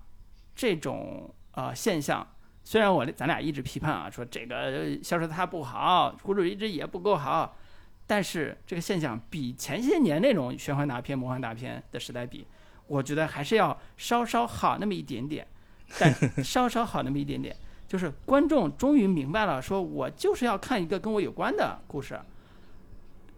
这种呃现象，虽然我咱俩一直批判啊，说这个销售它不好，孤注一掷也不够好，但是这个现象比前些年那种玄幻大片、魔幻大片的时代比，我觉得还是要稍稍好那么一点点。但稍稍好那么一点点，就是观众终于明白了，说我就是要看一个跟我有关的故事，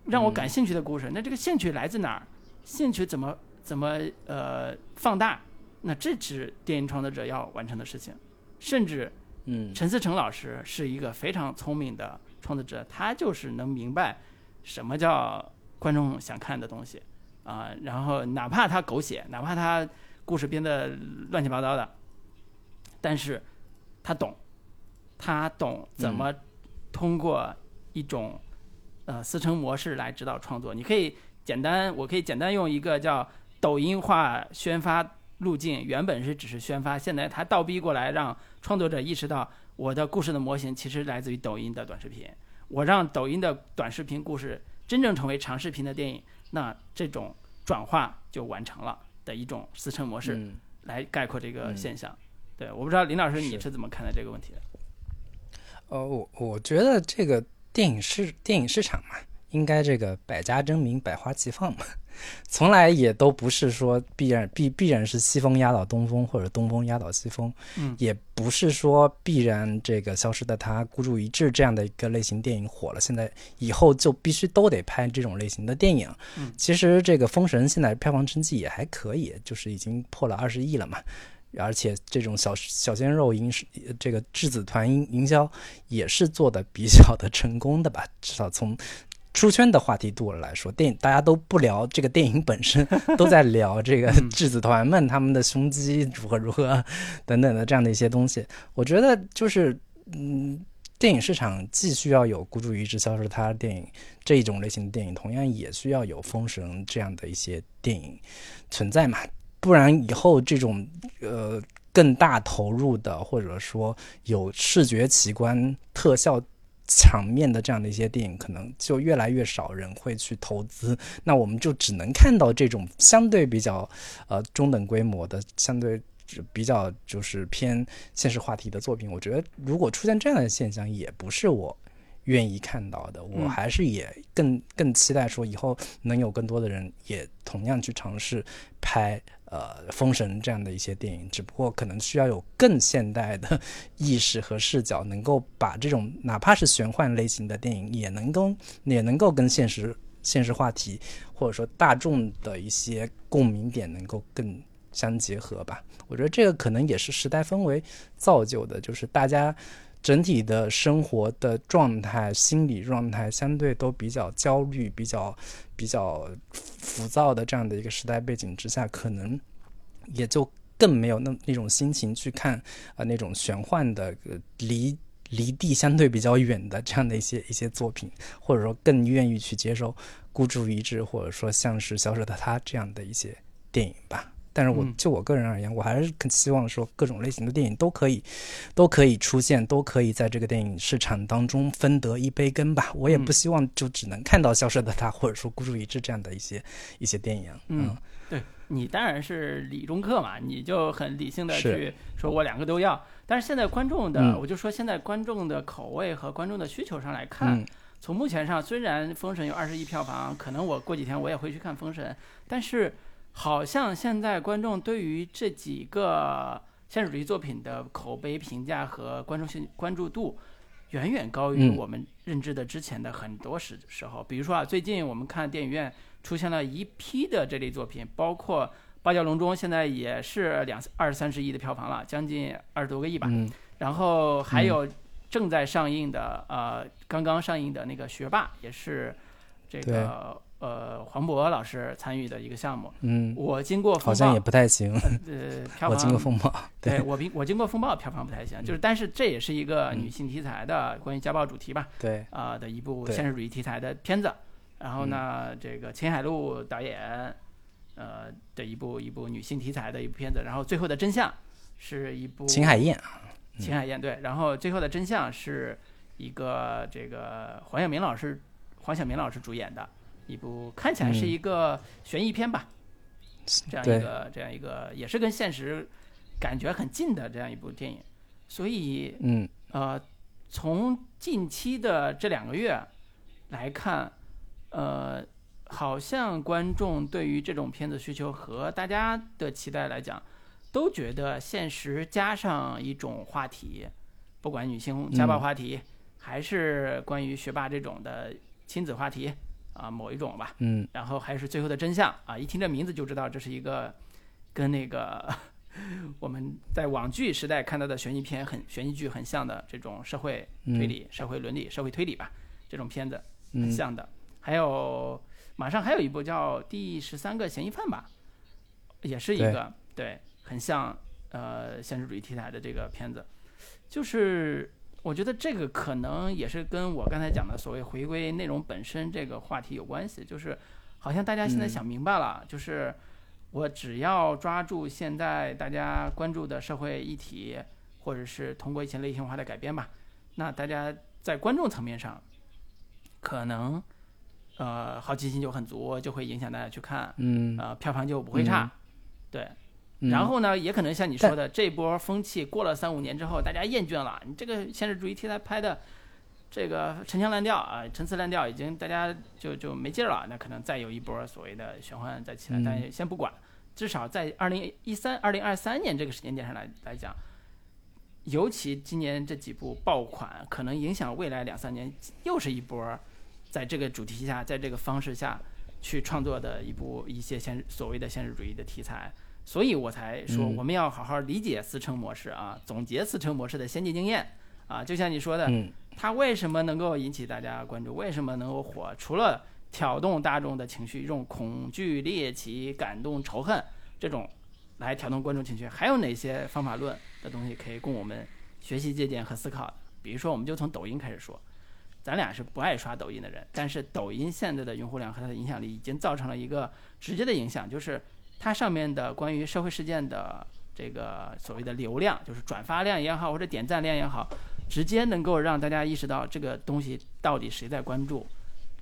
让我感兴趣的故事。那这个兴趣来自哪儿？兴趣怎么怎么呃放大？那这是电影创作者要完成的事情。甚至，嗯，陈思诚老师是一个非常聪明的创作者，他就是能明白什么叫观众想看的东西啊。然后哪怕他狗血，哪怕他故事编的乱七八糟的。但是，他懂，他懂怎么通过一种呃思成模式来指导创作。你可以简单，我可以简单用一个叫抖音化宣发路径，原本是只是宣发，现在他倒逼过来，让创作者意识到我的故事的模型其实来自于抖音的短视频。我让抖音的短视频故事真正成为长视频的电影，那这种转化就完成了的一种思成模式，来概括这个现象。对，我不知道林老师你是怎么看待这个问题的？呃，我我觉得这个电影市电影市场嘛，应该这个百家争鸣，百花齐放嘛，从来也都不是说必然必必然是西风压倒东风，或者东风压倒西风，嗯，也不是说必然这个消失的他孤注一掷这样的一个类型电影火了，现在以后就必须都得拍这种类型的电影。嗯，其实这个封神现在票房成绩也还可以，就是已经破了二十亿了嘛。而且这种小小鲜肉营这个质子团营营销也是做的比较的成功的吧？至少从出圈的话题度来说，电影大家都不聊这个电影本身，都在聊这个质子团们他们的胸肌如何如何等等的这样的一些东西。我觉得就是嗯，电影市场既需要有孤注一掷销售他电影这一种类型的电影，同样也需要有封神这样的一些电影存在嘛。不然以后这种呃更大投入的，或者说有视觉奇观、特效场面的这样的一些电影，可能就越来越少人会去投资。那我们就只能看到这种相对比较呃中等规模的、相对比较就是偏现实话题的作品。我觉得如果出现这样的现象，也不是我愿意看到的。我还是也更更期待说以后能有更多的人也同样去尝试拍。呃，封神这样的一些电影，只不过可能需要有更现代的意识和视角，能够把这种哪怕是玄幻类型的电影，也能够也能够跟现实现实话题，或者说大众的一些共鸣点能够更相结合吧。我觉得这个可能也是时代氛围造就的，就是大家整体的生活的状态、心理状态相对都比较焦虑，比较。比较浮躁的这样的一个时代背景之下，可能也就更没有那那种心情去看啊那种玄幻的离离地相对比较远的这样的一些一些作品，或者说更愿意去接受孤注一掷，或者说像是《消失的她》这样的一些电影吧。但是我就我个人而言，我还是更希望说各种类型的电影都可以，都可以出现，都可以在这个电影市场当中分得一杯羹吧。我也不希望就只能看到《消失的她》或者说《孤注一掷》这样的一些一些电影。嗯，对你当然是理中客嘛，你就很理性的去说我两个都要。但是现在观众的，我就说现在观众的口味和观众的需求上来看，从目前上虽然《封神》有二十亿票房，可能我过几天我也会去看《封神》，但是。好像现在观众对于这几个现实主义作品的口碑评价和观众性关注度，远远高于嗯我们认知的之前的很多时时候。比如说啊，最近我们看电影院出现了一批的这类作品，包括《八角笼中》，现在也是两二三十亿的票房了，将近二十多个亿吧。嗯然后还有正在上映的，呃，刚刚上映的那个《学霸》，也是这个呃黄渤老师参与的一个项目。嗯，我经过风暴，好像也不太行。呃，票我房经过风暴，对我经我经过风暴，票房不太行，就是但是这也是一个嗯女性题材的关于家暴主题吧，对，啊、的一部现实主义题材的片子。然后嗯。呢，这个秦海璐导演，呃的一部一部女性题材的一部片子。然后最后的真相是一部秦海燕，秦海燕对，然后最后的真相是一个这个黄晓明老师黄晓明老师主演的一部，看起来是嗯一个悬疑片吧，这样一个这样一个也是跟现实感觉很近的这样一部电影，所以嗯。呃，从近期的这两个月来看，呃，好像观众对于这种片子需求和大家的期待来讲，都觉得现实加上一种话题，不管女性家暴嗯。话题，还是关于学霸这种的亲子话题啊，某一种吧，嗯。然后还是最后的真相啊，一听这名字就知道这是一个跟那个 我们在网剧时代看到的悬疑片很悬疑剧很像的这种社会推理、社会伦理、社会推理吧，这种片子很嗯像的。还有马上还有一部叫《第十三个嫌疑犯》吧，也是一个对很像呃现实主义题材的这个片子，就是我觉得这个可能也是跟我刚才讲的所谓回归内容本身这个话题有关系，就是好像大家现在嗯。想明白了，就是我只要抓住现在大家关注的社会议题，或者是通过一些类型化的改编吧，那大家在观众层面上可能呃好奇心就很足，就会影响大家去看，嗯，呃票房就不会差，对。然后呢，也可能像你说的，这波风气过了三五年之后，大家厌倦了，你这个现实主义题材拍的这个陈腔滥调啊，陈词滥调，已经大家就就没劲了。那可能再有一波所谓的玄幻再起来，但也先不管，至少在二零一三、二零二三年这个时间点上来来讲，尤其今年这几部爆款，可能影响未来两三年，又是一波在这个主题下，在这个方式下去创作的一部一些现所谓的现实主义的题材。所以我才说嗯我们要好好理解四成模式啊，总结四成模式的先进经验啊。就像你说的，嗯它为什么能够引起大家关注？为什么能够火？除了挑动大众的情绪，用恐惧、猎奇、感动、仇恨这种来挑动观众情绪，还有哪些方法论的东西可以供我们学习、借鉴和思考的？比如说，我们就从抖音开始说。咱俩是不爱刷抖音的人，但是抖音现在的用户量和它的影响力已经造成了一个直接的影响，就是它上面的关于社会事件的这个所谓的流量，就是转发量也好，或者点赞量也好，直接能够让大家意识到这个东西到底谁在关注，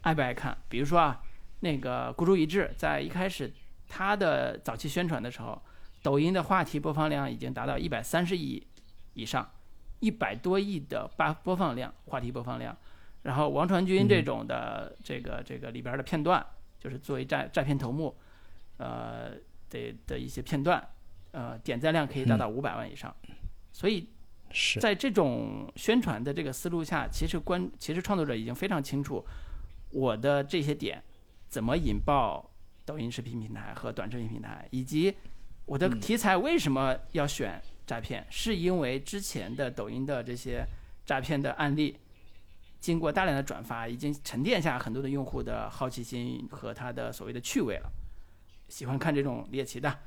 爱不爱看。比如说啊，那个孤注一掷在一开始它的早期宣传的时候，抖音的话题播放量已经达到一百三十亿以上，一百多亿的播播放量，话题播放量。然后王传君这种的这个这个里边的片段，就是作为诈诈骗头目，呃的的一些片段，呃点赞量可以达到五百万以上，所以是，在这种宣传的这个思路下，其实观其实创作者已经非常清楚我的这些点怎么引爆抖音视频平台和短视频平台，以及我的题材为什么要选诈骗，是因为之前的抖音的这些诈骗的案例。经过大量的转发，已经沉淀下很多的用户的好奇心和他的所谓的趣味了，喜欢看这种猎奇的，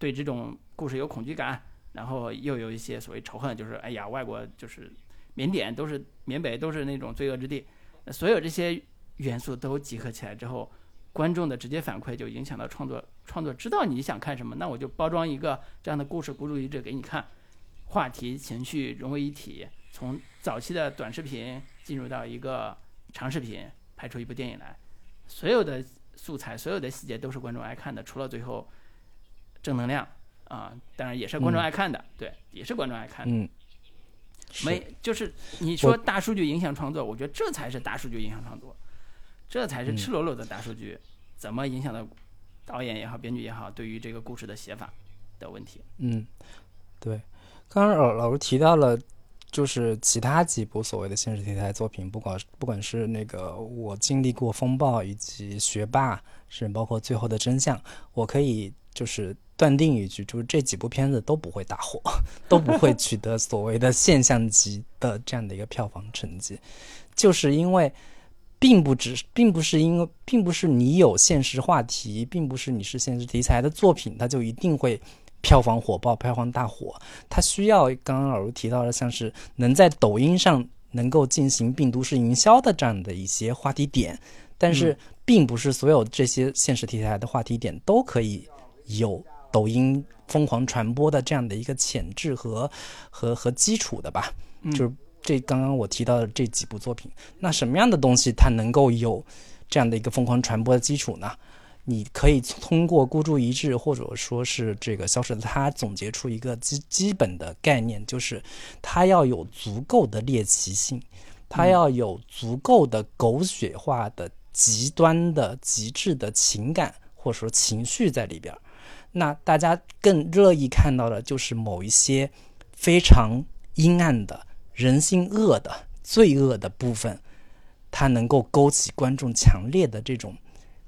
对这种故事有恐惧感，然后又有一些所谓仇恨，就是哎呀，外国就是缅甸都是缅北都是那种罪恶之地，所有这些元素都集合起来之后，观众的直接反馈就影响到创作，创作知道你想看什么，那我就包装一个这样的故事，孤注一掷给你看，话题情绪融为一体，从早期的短视频进入到一个长视频，拍出一部电影来，所有的素材，所有的细节都是观众爱看的，除了最后正能量啊，当然也是观众爱看的，对，也是观众爱看的。嗯，没，就是你说大数据影响创作，我觉得这才是大数据影响创作，这才是赤裸裸的大数据怎么影响到导演也好、编剧也好对于这个故事的写法的问题。嗯，对，刚刚老老师提到了就是其他几部所谓的现实题材作品，不管不管是那个我经历过风暴以及学霸，是包括最后的真相，我可以就是断定一句，就是这几部片子都不会大火，都不会 取得所谓的现象级的这样的一个票房成绩，就是因为并不只并不是因为并不是你有现实话题，并不是你是现实题材的作品，它就一定会。票房火爆，票房大火，它需要刚刚老卢提到的，像是能在抖音上能够进行病毒式营销的这样的一些话题点，但是并不是所有这些现实题材的话题点都可以有抖音疯狂传播的这样的一个潜质和和和基础的吧？就是这刚刚我提到的这几部作品，那什么样的东西它能够有这样的一个疯狂传播的基础呢？你可以通过孤注一掷，或者说是这个消失的他，总结出一个基基本的概念，就是他要有足够的猎奇性，他要有足够的狗血化的、极端的、极致的情感或者说情绪在里边。那大家更乐意看到的就是某一些非常阴暗的、人性恶的、罪恶的部分，它能够勾起观众强烈的这种。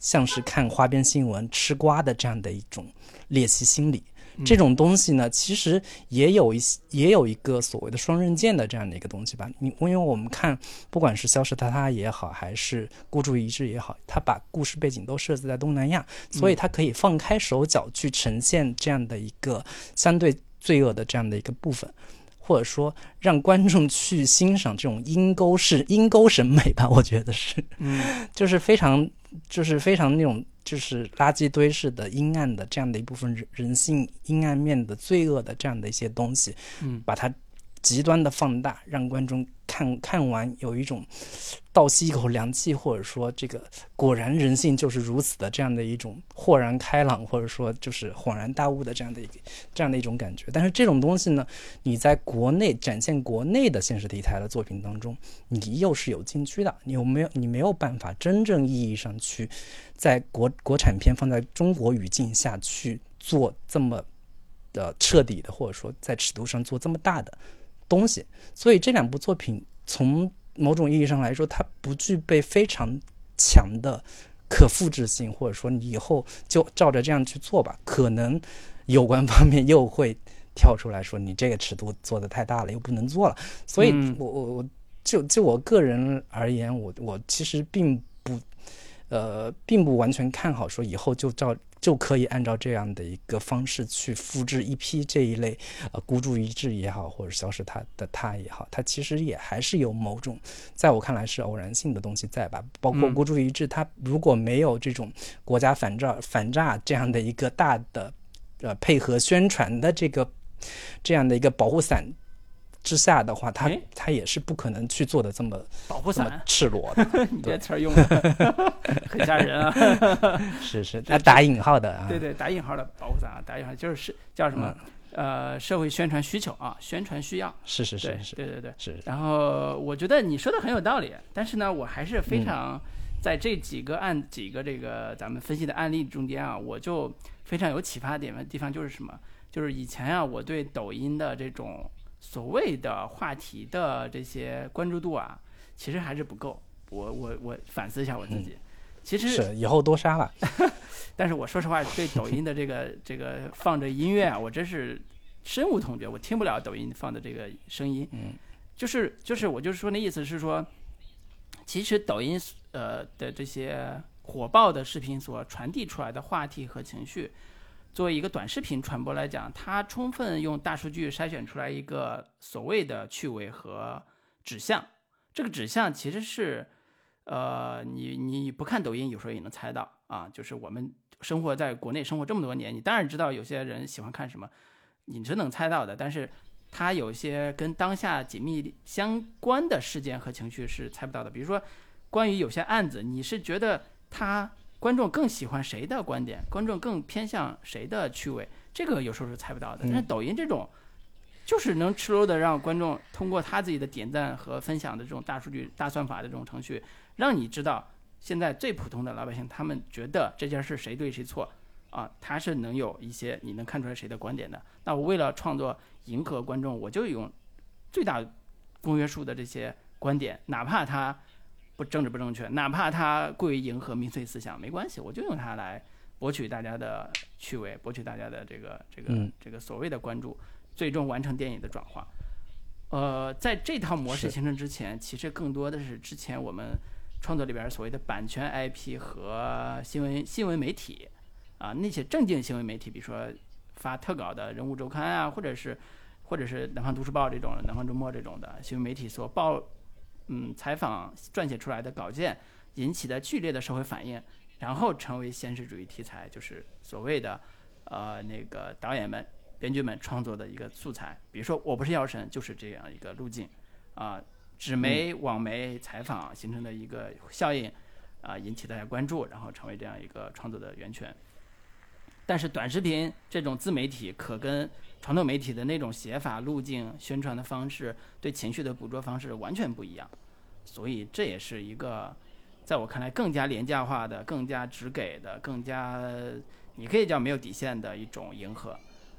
像是看花边新闻吃瓜的这样的一种猎奇心理，这种东西呢，其实也有一些，也有一个所谓的双刃剑的这样的一个东西吧。你因为我们看，不管是消失的他也好，还是孤注一掷也好，他把故事背景都设置在东南亚，所以他可以放开手脚去呈现这样的一个相对罪恶的这样的一个部分。或者说，让观众去欣赏这种阴沟式阴沟审美吧，我觉得是，嗯，就是非常，就是非常那种，就是垃圾堆式的阴暗的这样的一部分人人性阴暗面的罪恶的这样的一些东西，嗯，把它。极端的放大，让观众看看完有一种倒吸一口凉气，或者说这个果然人性就是如此的这样的一种豁然开朗，或者说就是恍然大悟的这样的一个这样的一种感觉。但是这种东西呢，你在国内展现国内的现实题材的作品当中，你又是有禁区的，你有没有你没有办法真正意义上去在国国产片放在中国语境下去做这么的彻底的，或者说在尺度上做这么大的。东西，所以这两部作品从某种意义上来说，它不具备非常强的可复制性，或者说你以后就照着这样去做吧，可能有关方面又会跳出来说你这个尺度做的太大了，又不能做了。所以，我我我就就我个人而言，我我其实并不呃，并不完全看好说以后就照。就可以按照这样的一个方式去复制一批这一类，呃，孤注一掷也好，或者消失它的它也好，它其实也还是有某种，在我看来是偶然性的东西在吧？包括孤注一掷，它如果没有这种国家反诈反诈这样的一个大的，呃，配合宣传的这个这样的一个保护伞。之下的话，他他也是不可能去做的这么保护伞赤裸的。你这词儿用的 很吓人啊！是 是，那打引号的啊。对对，打引号的保护伞啊，打引号就是是叫什么？呃，社会宣传需求啊，宣传需要。是是是是，对对对是。然后我觉得你说的很有道理，但是呢，我还是非常在这几个案几个这个咱们分析的案例中间啊，我就非常有启发点的地方就是什么？就是以前啊，我对抖音的这种。所谓的话题的这些关注度啊，其实还是不够。我我我反思一下我自己，其实是以后多杀了。但是我说实话，对抖音的这个这个放着音乐啊，我真是深恶痛绝。我听不了抖音放的这个声音。嗯，就是就是我就是说那意思是说，其实抖音呃的这些火爆的视频所传递出来的话题和情绪。作为一个短视频传播来讲，它充分用大数据筛选出来一个所谓的趣味和指向。这个指向其实是，呃，你你不看抖音，有时候也能猜到啊。就是我们生活在国内生活这么多年，你当然知道有些人喜欢看什么，你是能猜到的。但是它有些跟当下紧密相关的事件和情绪是猜不到的。比如说，关于有些案子，你是觉得它。观众更喜欢谁的观点？观众更偏向谁的趣味？这个有时候是猜不到的。但是抖音这种，就是能吃溜的让观众通过他自己的点赞和分享的这种大数据、大算法的这种程序，让你知道现在最普通的老百姓他们觉得这件事谁对谁错啊？他是能有一些你能看出来谁的观点的。那我为了创作迎合观众，我就用最大公约数的这些观点，哪怕它不政治不正确，哪怕它过于迎合民粹思想，没关系，我就用它来博取大家的趣味，博取大家的这个这个、嗯这个所谓的关注，最终完成电影的转化。呃，在这套模式形成之前，其实更多的是之前我们创作里边所谓的版权 IP 和新闻新闻媒体啊，那些正经新闻媒体，比如说发特稿的人物周刊啊，或者是或者是南方都市报这种、南方周末这种的新闻媒体所报嗯采访撰写出来的稿件引起的剧烈的社会反应，然后成为现实主义题材，就是所谓的呃那个导演们、编剧们创作的一个素材。比如说《我不是药神》就是这样一个路径啊、纸媒、网媒采访形成的一个效应啊、引起大家关注，然后成为这样一个创作的源泉。但是短视频这种自媒体可跟传统媒体的那种写法、路径、宣传的方式、对情绪的捕捉方式完全不一样，所以这也是一个在我看来更加廉价化的、更加直给的、更加你可以叫没有底线的一种迎合。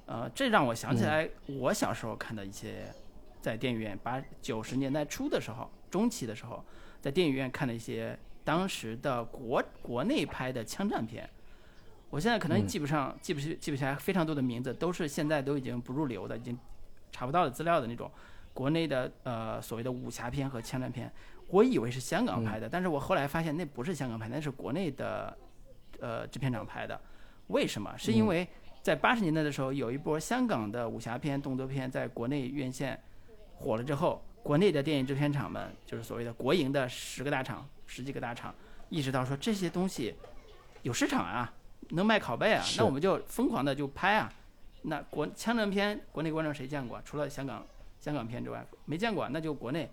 呃，这让我想起来我小时候看的一些在电影院八九十年代初的时候、中期的时候，在电影院看的一些当时的国国内拍的枪战片。我现在可能嗯记不上、记不起、记不起来非常多的名字，都是现在都已经不入流的，已经查不到的资料的那种国内的呃所谓的武侠片和枪战片。我以为是香港拍的，但是我后来发现那不是香港拍，那是国内的呃制片厂拍的。为什么？是因为在八十年代的时候，有一波香港的武侠片、动作片在国内院线火了之后，国内的电影制片厂们，就是所谓的国营的十个大厂、十几个大厂，意识到说这些东西有市场啊，能卖拷贝啊，那我们就疯狂的就拍啊。那国枪战片，国内观众谁见过？除了香港香港片之外，没见过，那就国内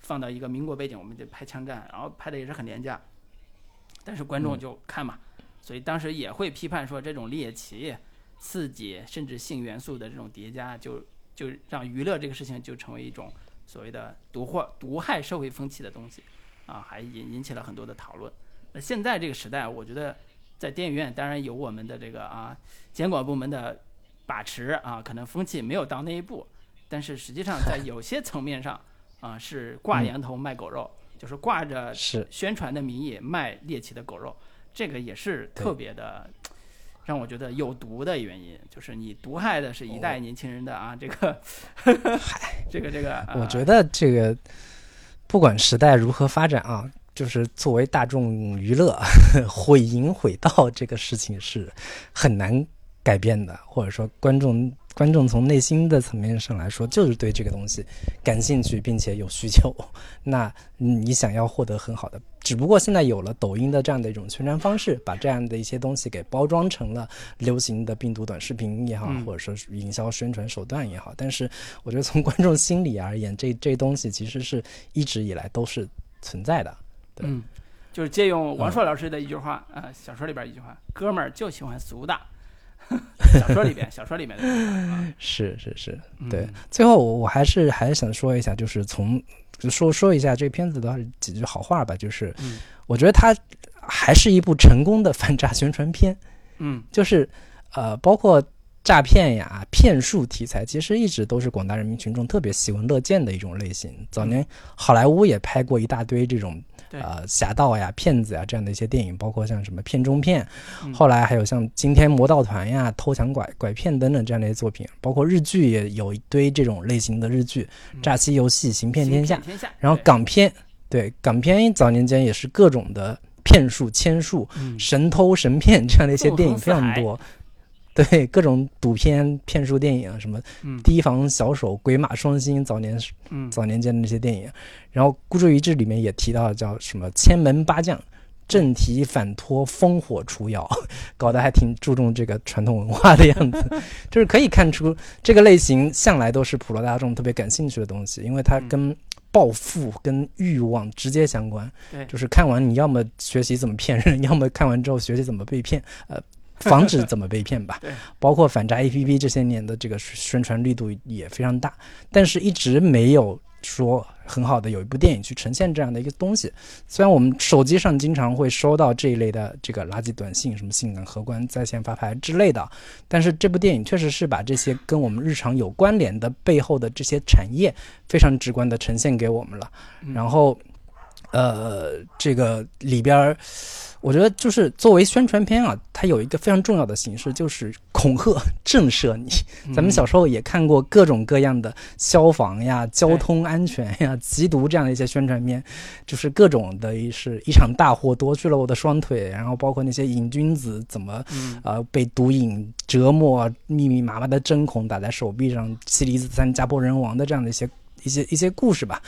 放到一个民国背景，我们就拍枪战，然后拍的也是很廉价，但是观众就看嘛，所以当时也会批判说这种猎奇、刺激甚至性元素的这种叠加，就就让娱乐这个事情就成为一种所谓的毒祸、毒害社会风气的东西，啊，还引引起了很多的讨论。那现在这个时代，我觉得在电影院当然有我们的这个啊监管部门的把持啊，可能风气没有到那一步，但是实际上在有些层面上 啊是挂羊头卖狗肉，就是挂着是。宣传的名义卖猎奇的狗肉，这个也是特别的让我觉得有毒的原因，就是你毒害的是一代年轻人的啊，这个，这个这个，啊。我觉得这个不管时代如何发展啊，就是作为大众娱乐，毁淫毁道这个事情是很难改变的，或者说观众观众从内心的层面上来说，就是对这个东西感兴趣，并且有需求。那你想要获得很好的，只不过现在有了抖音的这样的一种宣传方式，把这样的一些东西给包装成了流行的病毒短视频也好，嗯或者说是营销宣传手段也好。但是我觉得从观众心理而言，这这东西其实是一直以来都是存在的。对嗯，就是借用王朔老师的一句话啊、小说里边一句话，哥们儿就喜欢俗的。小说里边，小说里面的啊，是是是，嗯对。最后我我还是还是想说一下，就是从就说说一下这个片子的几句好话吧，就是嗯我觉得它还是一部成功的反诈宣传片。嗯就是呃，包括诈骗呀、骗术题材，其实一直都是广大人民群众特别喜闻乐见的一种类型。早年好莱坞也拍过一大堆这种对呃侠盗呀、骗子呀这样的一些电影，包括像什么片中片，嗯。后来还有像惊天魔盗团呀、偷抢拐拐骗等等这样的一些作品，包括日剧也有一堆这种类型的日剧，嗯。诈欺游戏》《行骗天下》然后港片，对港片早年间也是各种的骗术、签术、嗯。神偷神骗这样的一些电影非常多。对各种赌片、骗术电影啊，什么嗯。提防小手、鬼马双星，早年嗯。早年间的那些电影，然后孤注一掷里面也提到叫什么千门八将。正题反托，烽火除妖，搞得还挺注重这个传统文化的样子，就是可以看出这个类型向来都是普罗大众特别感兴趣的东西，因为它嗯。跟暴富、跟欲望直接相关。对。就是看完你要么学习怎么骗人，要么看完之后学习怎么被骗，呃，防止怎么被骗吧。对，包括反诈 APP 这些年的这个宣传力度也非常大，但是一直没有说很好的有一部电影去呈现这样的一个东西。虽然我们手机上经常会收到这一类的这个垃圾短信，什么性感荷官在线发牌之类的，但是这部电影确实是把这些跟我们日常有关联的背后的这些产业非常直观的呈现给我们了。然后，呃，这个里边儿。我觉得就是作为宣传片啊，它有一个非常重要的形式，就是恐吓、震慑你。咱们小时候也看过各种各样的消防呀、交通安全呀、缉毒这样的一些宣传片，就是各种的是一场大火夺去了我的双腿，然后包括那些瘾君子怎么呃被毒瘾折磨，密密麻麻的针孔打在手臂上，妻离子散、家破人亡的这样的一些一些一些故事吧。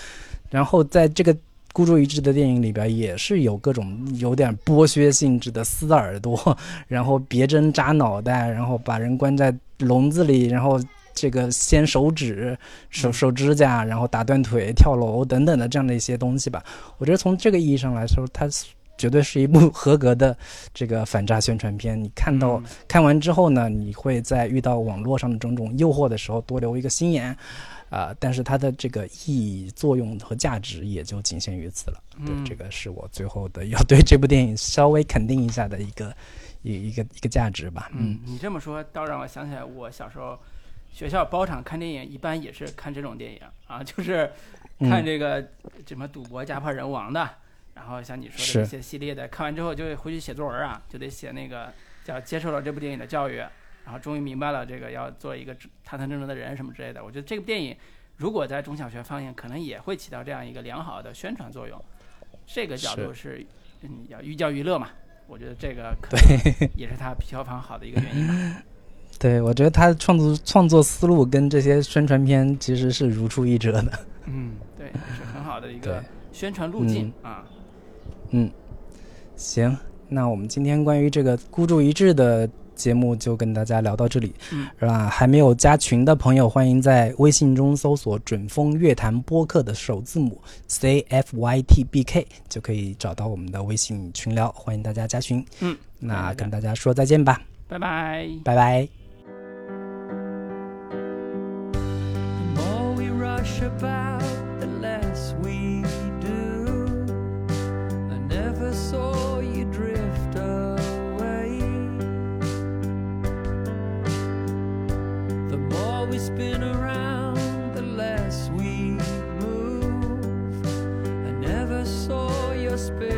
然后在这个。孤注一掷的电影里边也是有各种有点剥削性质的撕耳朵，然后别针扎脑袋，然后把人关在笼子里，然后这个掀手指、手手指甲，然后打断腿、跳楼等等的这样的一些东西吧。我觉得从这个意义上来说，它绝对是一部合格的这个反诈宣传片。你看到看完之后呢，你会在遇到网络上的种种诱惑的时候多留一个心眼。啊，但是它的这个意义、作用和价值也就仅限于此了。对，这个是我最后的要对这部电影稍微肯定一下的一个一一个一个价值吧。嗯，你这么说倒让我想起来，我小时候学校包场看电影，一般也是看这种电影啊，就是看这个什么赌博家破人亡的，然后像你说的这些系列的，看完之后就回去写作文啊，就得写那个叫接受了这部电影的教育。然后终于明白了这个要做一个堂堂正正的人什么之类的。我觉得这部电影如果在中小学放映，可能也会起到这样一个良好的宣传作用。这个角度是嗯要寓教于乐嘛？我觉得这个可能也是他票房好的一个原因吧。对，我觉得他创作创作思路跟这些宣传片其实是如出一辙的。嗯，对，是很好的一个宣传路径啊。嗯，行，那我们今天关于这个孤注一掷的。节目就跟大家聊到这里，是吧？还没有加群的朋友，欢迎在微信中搜索“准风乐坛播客”的首字母 C F Y T B K，就可以找到我们的微信群聊。欢迎大家加群。嗯，那跟大家说再见吧，拜拜，拜拜。We spin around the less we move. I never saw your spirit.